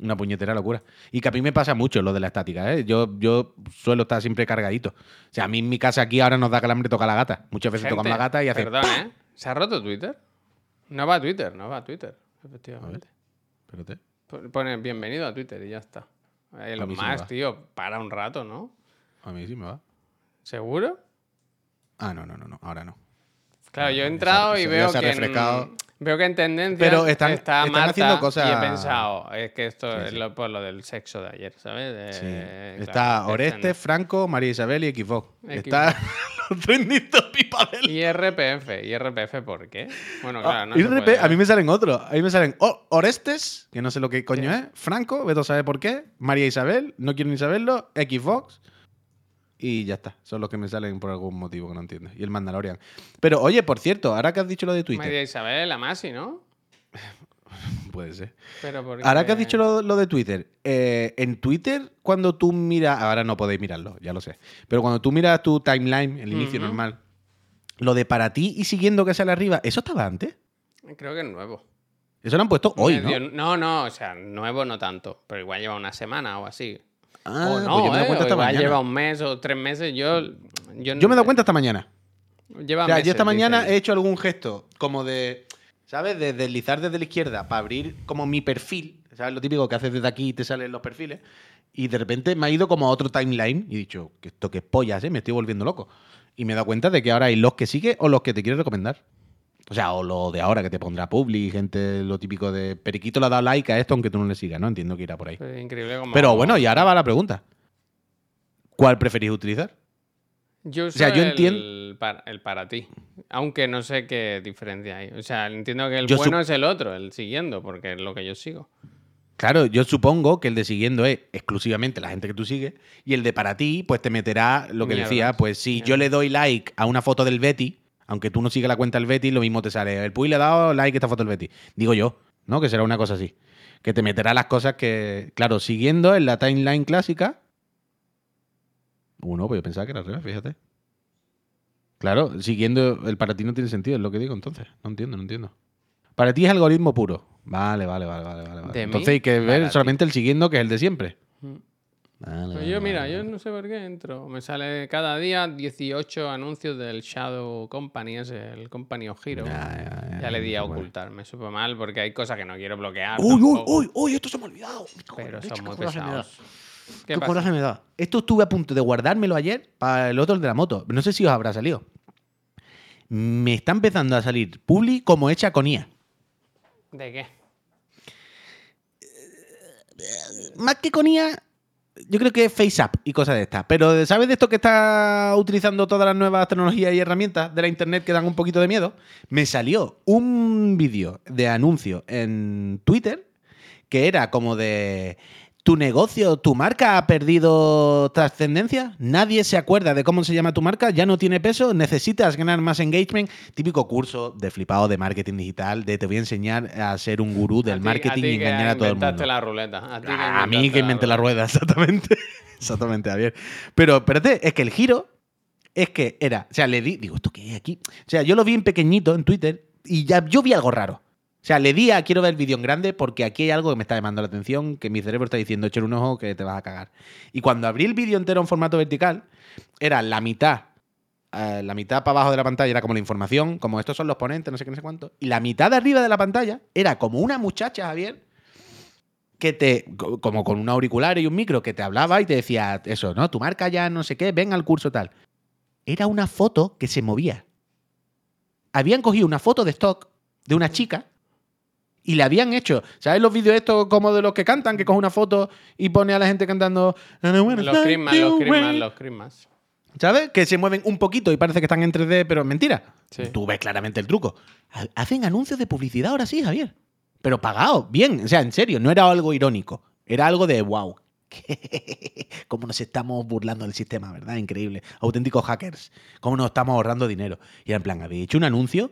Una puñetera locura. Y que a mí me pasa mucho lo de la estática, ¿eh? Yo, yo suelo estar siempre cargadito. O sea, a mí en mi casa aquí ahora nos da calambre toca la gata. Muchas veces tocamos la Gente, gata y hace. Perdón, ¿eh? ¿Se ha roto Twitter? No va a Twitter, no va a Twitter, efectivamente. Espérate. Pon- Pone bienvenido a Twitter y ya está. A mí sí más, tío, para un rato, ¿no? A mí sí me va. ¿Seguro? Ah, no, no, no, no. Ahora no. Claro, yo he se- entrado y veo que, en, veo que en tendencia Pero están- está están Marta haciendo cosas- y he pensado, es que esto Sí, es lo, por lo del sexo de ayer, ¿sabes? De- Sí. claro, Está Oreste. Franco, María Isabel y Xbox. Está [laughs] los él. Y RPF, ¿y RPF por qué? Bueno, Ah, claro, no puede repente, a mí me salen otros. A mí me salen O- Orestes, que no sé lo que coño es. Franco, Beto sabe por qué. María Isabel, no quiero ni saberlo. Xbox. Y ya está. Son los que me salen por algún motivo que no entiendo. Y el Mandalorian. Pero oye, por cierto, ahora que has dicho lo de Twitter. María Isabel, la Masi, ¿no? [laughs] Puede ser. Pero porque... Ahora que has dicho lo, lo de Twitter, eh, en Twitter, cuando tú miras, ahora no podéis mirarlo, ya lo sé, pero cuando tú miras tu timeline, el inicio normal, lo de para ti y siguiendo que sale arriba, ¿eso estaba antes? Creo que es nuevo. Eso lo han puesto hoy, ¿no? No, no, o sea, nuevo no tanto, pero igual lleva una semana o así. Ah, o pues no, yo me he dado ¿eh? cuenta esta mañana. lleva un mes o tres meses. Yo, yo, Yo me he dado cuenta esta mañana. Lleva O sea, yo meses, esta mañana dice he hecho algún gesto como de, ¿sabes? De deslizar desde la izquierda para abrir como mi perfil, ¿sabes? Lo típico que haces desde aquí y te salen los perfiles. Y de repente me ha ido como a otro timeline y he dicho, que esto que es pollas, ¿eh? Me estoy volviendo loco. Y me he dado cuenta de que ahora hay los que sigue o los que te quiere recomendar. O sea, o lo de ahora que te pondrá publi, gente, lo típico de Periquito le ha dado like a esto aunque tú no le sigas, ¿no? Entiendo que irá por ahí. Es increíble como... Pero bueno, y ahora va la pregunta. ¿Cuál preferís utilizar? Yo uso sea, yo el, entien- para, el para ti. Aunque no sé qué diferencia hay. O sea, entiendo que el Yo bueno es el otro, el siguiendo, porque es lo que yo sigo. Claro, yo supongo que el de siguiendo es exclusivamente la gente que tú sigues y el de para ti, pues te meterá lo que decía, pues si yo le doy like a una foto del Betty, aunque tú no sigas la cuenta del Betty, lo mismo te sale. El Puy le ha dado like a esta foto del Betty. Digo yo, ¿no? Que será una cosa así. Que te meterá las cosas que, claro, siguiendo en la timeline clásica. Uno, pues yo pensaba que era al revés, fíjate. Claro, siguiendo el para ti no tiene sentido, es lo que digo entonces. No entiendo, no entiendo. Para ti es algoritmo puro. Vale, vale, vale, vale. vale. mí, Entonces hay que para ver ti. solamente el siguiendo, que es el de siempre. Mm. Vale, Pues vale, yo, mira, vale, yo no sé por qué entro. Me sale cada día 18 anuncios del Shadow Company, ese, el Company of Hero. Ya, ya, ya, Ya le di a ocultar. Me supo mal porque hay cosas que no quiero bloquear. ¡Uy, uy, uy, uy! Esto se me ha olvidado. Pero son muy pesados. ¿Qué Qué coraje me da. Esto estuve a punto de guardármelo ayer para el otro el de la moto. No sé si os habrá salido. Me está empezando a salir publi como hecha con IA. ¿De qué? Más que con IA, yo creo que es FaceApp y cosas de estas. Pero ¿sabes de esto que está utilizando todas las nuevas tecnologías y herramientas de la internet que dan un poquito de miedo? Me salió un vídeo de anuncio en Twitter que era como de tu negocio, tu marca ha perdido trascendencia, nadie se acuerda de cómo se llama tu marca, ya no tiene peso, necesitas ganar más engagement. Típico curso de flipado de marketing digital, de te voy a enseñar a ser un gurú del A marketing a y engañar a todo el mundo. la ruleta. A, mí que inventé la rueda, [laughs] exactamente. exactamente, Javier. Pero espérate, es que el giro es que era, o sea, le di, digo, ¿esto qué es aquí? O sea, yo lo vi en pequeñito en Twitter y ya yo vi algo raro. O sea, le di a quiero ver el vídeo en grande porque aquí hay algo que me está llamando la atención, que mi cerebro está diciendo, echar un ojo que te vas a cagar. Y cuando abrí el vídeo entero en formato vertical, era la mitad, eh, la mitad para abajo de la pantalla era como la información, como estos son los ponentes, no sé qué, no sé cuánto. Y la mitad de arriba de la pantalla era como una muchacha, Javier, que te, co- como con un auricular y un micro, que te hablaba y te decía eso, ¿no? Tu marca ya no sé qué, ven al curso tal. Era una foto que se movía. Habían cogido una foto de stock de una chica y le habían hecho, ¿sabes los vídeos estos como de los que cantan, que coge una foto y pone a la gente cantando "And I wanna Los you, los Christmas, way"? los Christmas. ¿Sabes? Que se mueven un poquito y parece que están en 3D, pero es mentira. Sí. Tú ves claramente el truco. Ha- Hacen anuncios de publicidad ahora sí, Javier. Pero pagado, bien. O sea, en serio, no era algo irónico. Era algo de wow. [laughs] Cómo nos estamos burlando del sistema, ¿verdad? Increíble. Auténticos hackers. Cómo nos estamos ahorrando dinero. Y era en plan, habéis hecho un anuncio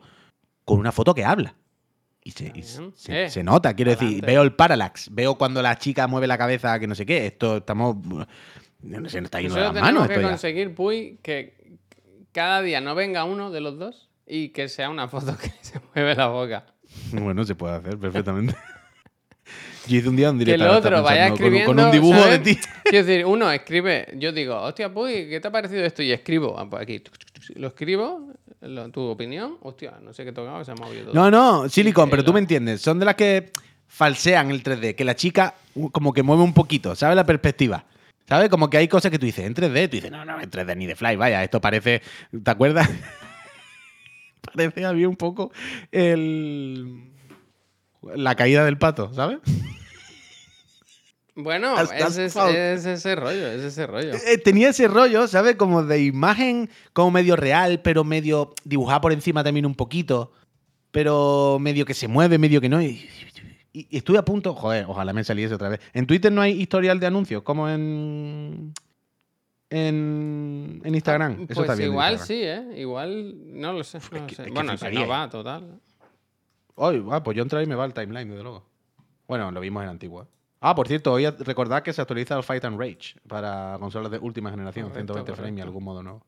con una foto que habla. Y se, y se- se- Eh, se nota, quiero decir, veo el parallax, veo cuando la chica mueve la cabeza, que no sé qué. Esto estamos. No sé, no está yendo de las manos tenemos que conseguir, Puy, que cada día no venga uno de los dos y que sea una foto que [laughs] se mueve la boca. Bueno, se puede hacer perfectamente. Yo hice un día un Que directo. el otro vaya con- un dibujo ¿sabes? de ti. Quiero decir, uno escribe, yo digo, hostia, pues, ¿qué te ha parecido esto? Y escribo, ah, pues aquí, lo escribo, lo- tu opinión, hostia, no sé qué tocaba, se ha movido todo. No, no, Silicon, pero tú Increíble. me entiendes. Son de las que falsean el 3D, que la chica como que mueve un poquito, ¿sabes? La perspectiva. ¿Sabes? Como que hay cosas que tú dices, en 3D, tú dices, no, no, en 3D ni de fly, vaya, esto parece, ¿te acuerdas? [laughs] parece a mí un poco el... La caída del pato, ¿sabes? Bueno, es, es- ese rollo, es ese rollo. Eh, Tenía ese rollo, ¿sabes? Como de imagen, como medio real, pero medio dibujada por encima también un poquito, pero medio que se mueve, medio que no. Y, y- y estuve a punto, joder, ojalá me saliese otra vez. En Twitter no hay historial de anuncios, como en. En, en Instagram. Eso Pues está bien. en igual sí, ¿eh? Igual, no lo sé. no que- sé. es que bueno, si no ¿eh? va, total. Hoy, ah, pues yo entré y me va el timeline, desde luego. Bueno, lo vimos en Antigua. Ah, por cierto, hoy recordad que se actualiza el Fight and Rage para consolas de última generación, Correcto, 120 frames y algún modo nuevo.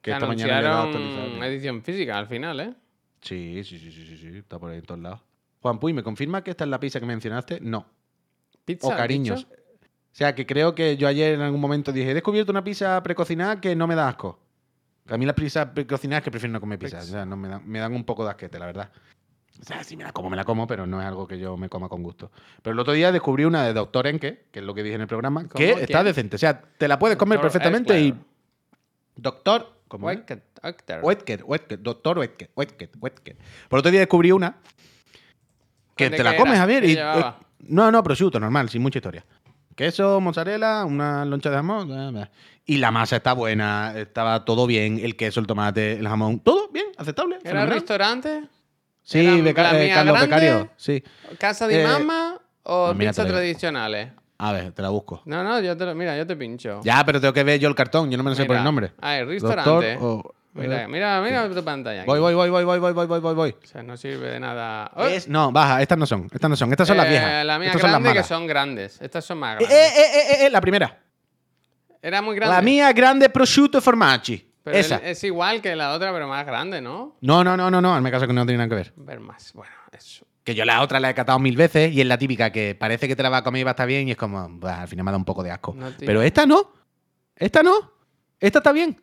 Que esta mañana he llegado a anunciaron actualizar. edición física al final, ¿eh? Sí, sí, sí, sí, sí, está por ahí en todos lados. Juan Puy, ¿me confirma que esta es la pizza que mencionaste? No. Pizza, O ¿has cariños. O sea, que creo que yo ayer en algún momento dije, he descubierto una pizza precocinada que no me da asco. A mí las pizzas precocinadas que prefiero no comer pizza. O sea, no me, dan, me dan un poco de asquete, la verdad. O sea, si me la como, me la como, pero no es algo que yo me coma con gusto. Pero el otro día descubrí una de Doctor Enke, que es lo que dije en el programa, que está decente. O sea, te la puedes comer Doctor perfectamente y... Doctor... ¿Cómo Oetker. Oetker, Oetker, doctor Oetker, Oetker, Oetker. Por otro día descubrí una que ¿De te la comes, era? Javier. ¿Qué Y, llevaba? eh, no, no, prosciutto, normal, sin mucha historia. Queso, mozzarella, una loncha de jamón. Y la masa está buena, estaba todo bien, el queso, el tomate, el jamón, todo bien, aceptable. ¿Era fenomenal. restaurante? Sí, ¿Era beca- la eh, mía Carlos grande? Becario, sí. ¿Casa de Eh, mamá o pues mira, pizza digo. tradicionales? A ver, te la busco. No, no, yo te lo, mira, yo te pincho. Ya, pero tengo que ver yo el cartón, yo no me lo sé por el Mira, nombre. Ah, el Doctor restaurante. o- Mira, eh, mira, mira tu pantalla. aquí. Voy, voy, voy, voy, voy, voy, voy, voy, voy, voy. O sea, no sirve de nada. Oh, Es- no, baja, estas no son, estas no son, estas son las eh, viejas. La mía estas son las grande, que malas. son grandes. Estas son más Eh, grandes. eh, eh, eh, eh, la primera. Era muy grande. La mía grande prosciutto formaggi. Pero Esa. es igual que la otra, pero más grande, ¿no? No, no, no, no, no. Hazme caso que no tiene nada que ver. Ver más. Bueno, eso. Que yo la otra la he catado mil veces y es la típica que parece que te la va a comer y va a estar bien y es como, "Bah, al final me da un poco de asco. No, tío. Pero esta no. Esta no. Esta está bien.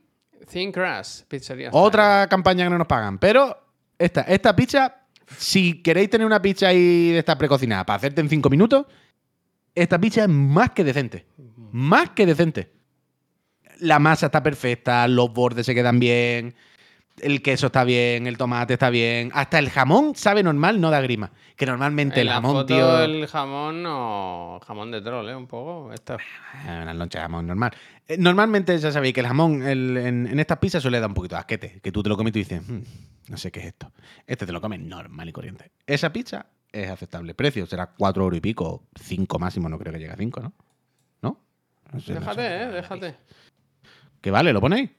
Thin Crust, pizzería. Otra campaña que no nos pagan. Pero esta, esta pizza, si queréis tener una pizza ahí de esta precocinada para hacerte en cinco minutos, esta pizza es más que decente. Más que decente. La masa está perfecta, los bordes se quedan bien, el queso está bien, el tomate está bien. Hasta el jamón sabe normal, no da grima. Que normalmente En el jamón, foto tío. el jamón no... Jamón de troll, ¿eh? Un poco. Esta... Ah, Una loncha de jamón normal. Eh, Normalmente ya sabéis que el jamón el- en, en estas pizzas suele dar un poquito de asquete. Que tú te lo comes y tú dices, "Hmm, no sé qué es esto. Este te lo comes normal y corriente. Esa pizza es aceptable. Precio será 4 euros y pico, 5 máximo, no creo que llegue a 5, ¿no? ¿No? No sé, no Déjate, sé. ¿eh? Déjate. ¿Que vale? ¿Lo ponéis?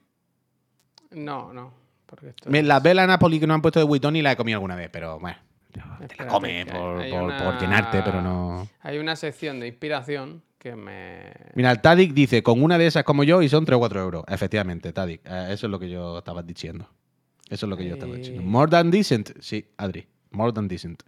No, no. Porque esto Me- es- La vela Napoli que nos han puesto de Witoni la he comido alguna vez, pero bueno. Te la Espérate, que por, hay por- una- por llenarte, pero no. Hay una sección de inspiración que me... Mira, el Tadic dice, con una de esas como yo y son 3 o 4 euros. Efectivamente, Tadic. eh, eso es lo que yo estaba diciendo. Eso es lo que yo estaba diciendo. Ahí. More than decent. Sí, Adri. More than decent.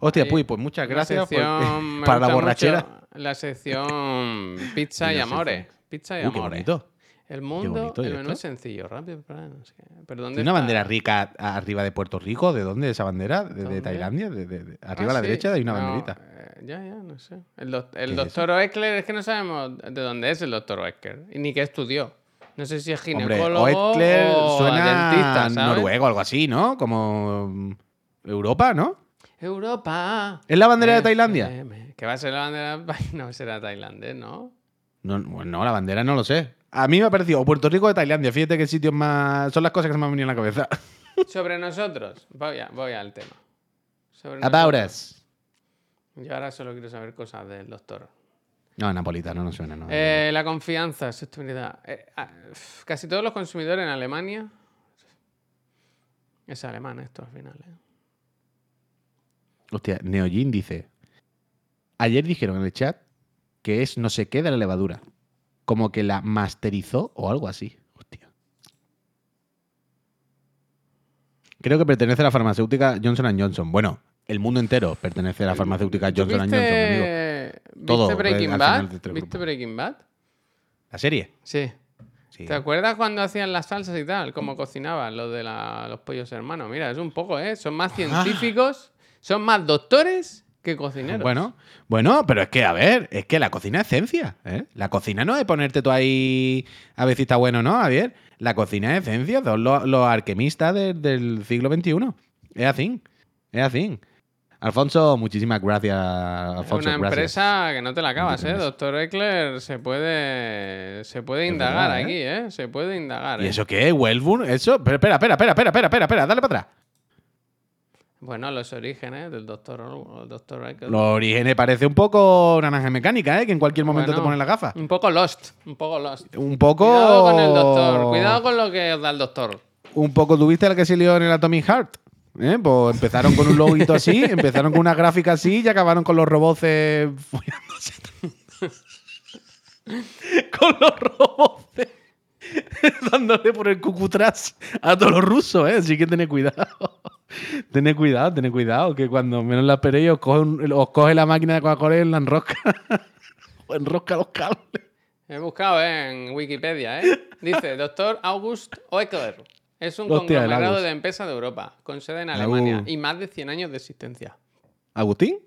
Hostia, Ahí. Puy, pues muchas gracias por- sección- [laughs] me para la gusta borrachera. mucho La sección [laughs] pizza y Una amores. Pizza y Uh, qué amores. bonito. El mundo, bonito, ¿y el menú es sencillo, rápido, no sé. Pero ¿dónde ¿Tiene una bandera rica arriba de Puerto Rico? ¿De dónde esa bandera? ¿De. Tailandia? De- de- Ah, arriba a la sí. derecha hay una No, banderita. eh, ya, ya, no sé. El, doc- el ¿Qué es doctor Oeckler, es que no sabemos de dónde es el doctor Oeckler ni qué estudió. No sé si es Hombre, ginecólogo Oetker o suena dentista, ¿sabes? noruego, algo así, ¿no? Como mm, Europa, ¿no? Europa. ¿Es la bandera de Tailandia? FM. ¿Qué va a ser la bandera? [laughs] No será tailandés, ¿no? No, bueno, no, la bandera no lo sé. A mí me ha parecido o Puerto Rico o Tailandia. Fíjate qué sitios más. Son las cosas que se me han venido en la cabeza. [laughs] Sobre nosotros. Voy, a- voy al tema. Sobre About us. Yo ahora solo quiero saber cosas del doctor. No, napolitano no suena, no. Eh, la confianza, sostenibilidad. Eh, ah, casi todos los consumidores en Alemania. Es alemán esto al final. ¿eh? Hostia, Neojin dice. Ayer dijeron en el chat que es no sé qué de la levadura. Como que la masterizó o algo así. Hostia. Creo que pertenece a la farmacéutica Johnson Johnson. Bueno, el mundo entero pertenece a la farmacéutica ¿Tú Johnson Johnson, amigo. ¿Viste, Todo, ¿viste Breaking Bad? este ¿Viste. Breaking Bad? ¿La serie? Sí. Sí. ¿Te acuerdas cuando hacían las salsas y tal? Cómo cocinaban lo de la- los pollos hermanos. Mira, es un poco, ¿eh? Son más científicos, son más doctores que cocineros. Bueno, bueno, pero es que, a ver, es que la cocina es ciencia. ¿eh? La cocina no es ponerte tú ahí a ver si está bueno o no, Javier. La cocina es ciencia, son los, los alquimistas de- del siglo XXI. Es así, es así. Alfonso, muchísimas gracias, es Alfonso. una gracias. empresa que no te la acabas, ¿eh? Doctor Eckler se puede, se puede indagar verdad, ¿eh? aquí, ¿eh? Se puede indagar. ¿Y ¿eh? eso qué es? ¿Wellburn? ¿Eso? Pero espera, espera, espera, espera, espera, espera, dale para atrás. Bueno, los orígenes del doctor, doctor Eckler. Los orígenes parece un poco naranja mecánica, ¿eh? Que en cualquier momento te ponen la gafa. Un poco lost, un poco lost. Un poco. Cuidado con el doctor, cuidado con lo que os da el doctor. un poco tuviste la que se lió en el Atomic Heart. ¿eh? Pues empezaron con un loguito así, [laughs] empezaron con una gráfica así y acabaron con los robots eh, follándose. con los robots [laughs] dándole por el cucutras a todos los rusos, ¿eh? Así que tened cuidado. [laughs] tened cuidado, tened cuidado, que cuando menos la esperéis os coge, un- os coge la máquina de Coca-Cola y la enrosca. [laughs] o enrosca los cables. He buscado ¿eh? en Wikipedia, ¿eh? Dice, doctor August Oeckler. Es un Hostia, conglomerado de empresas de Europa, con sede en Alemania y más de 100 años de existencia. ¿Agustín?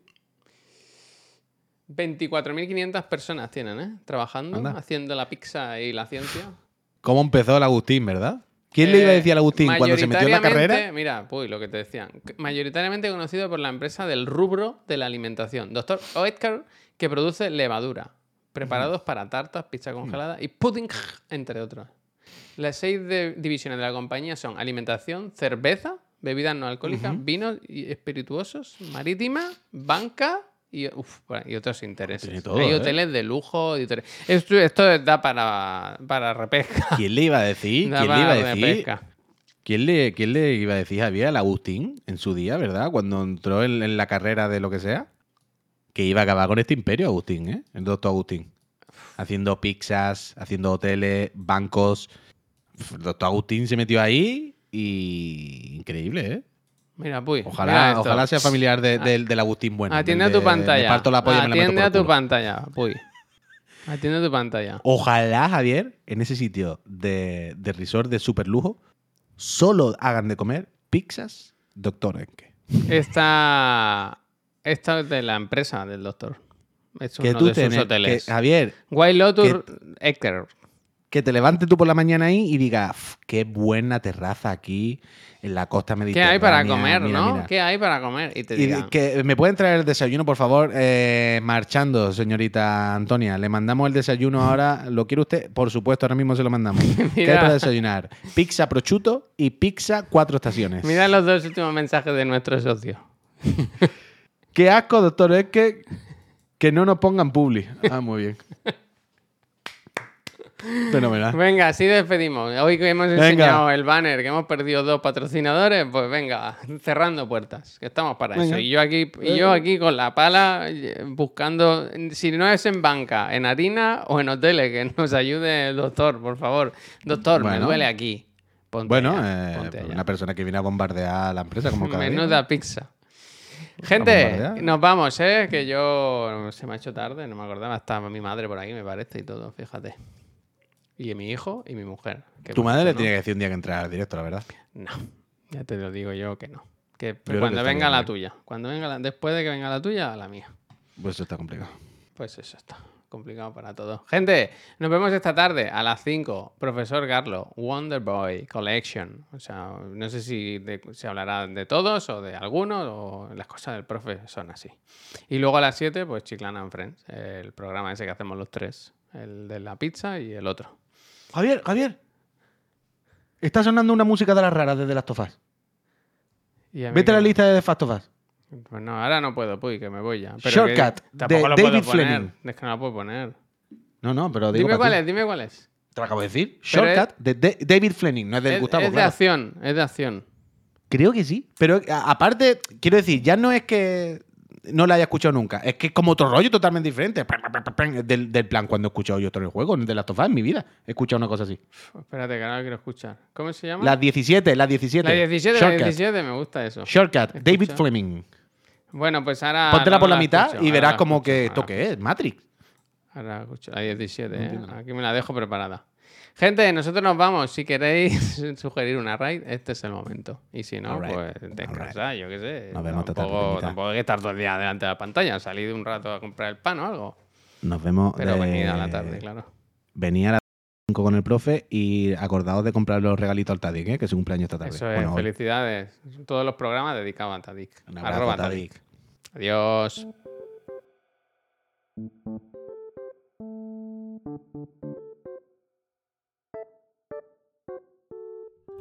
24.500 personas tienen, ¿eh? Trabajando, Anda. haciendo la pizza y la ciencia. ¿Cómo empezó el Agustín, verdad? ¿Quién le iba a Eh, decir al Agustín cuando se metió en la carrera? Mira, uy, lo que te decían. Mayoritariamente conocido por la empresa del rubro de la alimentación. Doctor Oetker, que produce levadura, preparados para tartas, pizza congelada y pudding, entre otros. Las seis de- divisiones de la compañía son alimentación, cerveza, bebidas no alcohólicas, vinos y espirituosos, marítima, banca y, uf, bueno, y otros intereses. Todo, Hay ¿eh? hoteles de lujo. y hoteles- Esto, esto da para, para repesca. [laughs] ¿Quién le iba a decir? Da ¿Quién le iba a decir? repesca. ¿Quién le, quién le iba a decir a Javier al Agustín en su día, verdad? Cuando entró en, en la carrera de lo que sea. Que iba a acabar con este imperio, Agustín, ¿eh? El doctor Agustín. Haciendo pizzas, haciendo hoteles, bancos. El doctor Agustín se metió ahí y. Increíble, ¿eh? Mira, puy. Ojalá, mira ojalá sea familiar de- del, del Agustín bueno. Atiende a tu pantalla. Parto la polla y me la meto Atiende por a tu pantalla, puy. Atiende a tu pantalla. Ojalá, Javier, en ese sitio de, de resort de super lujo, solo hagan de comer pizzas Doctor Enke. Esta, esta es de la empresa del doctor. Es Que uno tú de sus tenés, que, hoteles. Javier, White Lotus Ecker. Que te levantes tú por la mañana ahí y digas, "Uf, qué buena terraza aquí en la costa ¿Qué mediterránea. hay para comer, mira, no? mira". ¿Qué hay para comer? Y te Y que me pueden traer el desayuno, por favor, Eh, marchando, señorita Antonia. Le mandamos el desayuno [laughs] ahora. ¿Lo quiere usted? Por supuesto, ahora mismo se lo mandamos. [laughs] ¿Qué hay para desayunar? Pizza prosciutto y pizza cuatro estaciones. Mira los dos últimos mensajes de nuestro socio. [laughs] Qué asco, doctor, es que, que no nos pongan publi. Ah, muy bien. Fenomenal. Venga, así despedimos. Hoy que hemos Venga. enseñado el banner, que hemos perdido dos patrocinadores, pues venga, cerrando puertas, que estamos para Venga. eso. Y yo aquí, y yo aquí con la pala eh, buscando, si no es en banca, en harina o en hoteles, que nos ayude el doctor, por favor. Doctor, me duele aquí. Ponte Bueno, allá, eh, ponte allá. una persona que viene a bombardear la empresa como cada día. Menuda pizza. Gente, nos vamos, ¿eh? Que yo se me ha hecho tarde, no me acordaba. Está mi madre por aquí, me parece, y todo, fíjate. Y mi hijo y mi mujer. que Tu madre le tiene que decir un día que entrar al directo, la verdad. No, ya te lo digo yo que no. Que cuando venga la ¿eh? tuya. Cuando venga la- después de que venga la tuya, la mía. Pues eso está complicado. Pues eso está. Complicado para todos. Gente, nos vemos esta tarde a las 5. Profesor Garlo, Wonder Boy Collection. O sea, no sé si de- se hablará de todos o de algunos o las cosas del profe son así. Y luego a las 7, pues Chiclana and Friends, el programa ese que hacemos los tres. El de la pizza y el otro. Javier, Javier. Está sonando una música de las raras desde las tofas. Y a mí Vete a la que- lista de Fast of Us. Pues no, ahora no puedo, puy, que me voy ya. Pero Shortcut, que tampoco de lo puedo David poner. Fleming. Es que no lo puedo poner. No, no, pero digo Dime para cuál ti. es, dime cuál es. Te lo acabo de decir. Pero Shortcut de Da- David Fleming, no es de Es, Gustavo, es de claro. acción, es de acción. Creo que sí. Pero a- aparte, quiero decir, ya no es que no la haya escuchado nunca. Es que es como otro rollo totalmente diferente. Del, del plan cuando he escuchado yo otro juego, de las tofas en mi vida. He escuchado una cosa así. Espérate, que ahora quiero escuchar. ¿Cómo se llama? Las 17, las 17. La 17, la Shortcut. 17, me gusta eso. Shortcut, David. Fleming. Bueno, pues ahora. Póntela ahora por la mitad escucho, y verás la como escucho, que esto la qué es, Matrix. Ahora escucho. A 17, ¿eh? Aquí me la dejo preparada. Gente, nosotros nos vamos. Si queréis [laughs] sugerir una raid, este es el momento. Y si no, pues descansad, yo qué sé. Nos vemos tampoco, tampoco hay que estar todo el día delante de la pantalla. Salid un rato a comprar el pan o algo. Nos vemos. Pero de- venid a la tarde, claro. Venía a las 5 con el profe y acordaos de comprar los regalitos al Tadik, ¿eh? que es su cumpleaños esta tarde. Eso es, Bueno, hoy. felicidades. Todos los programas dedicados a Tadik. Un abrazo, Arroba. Tadik. Adiós.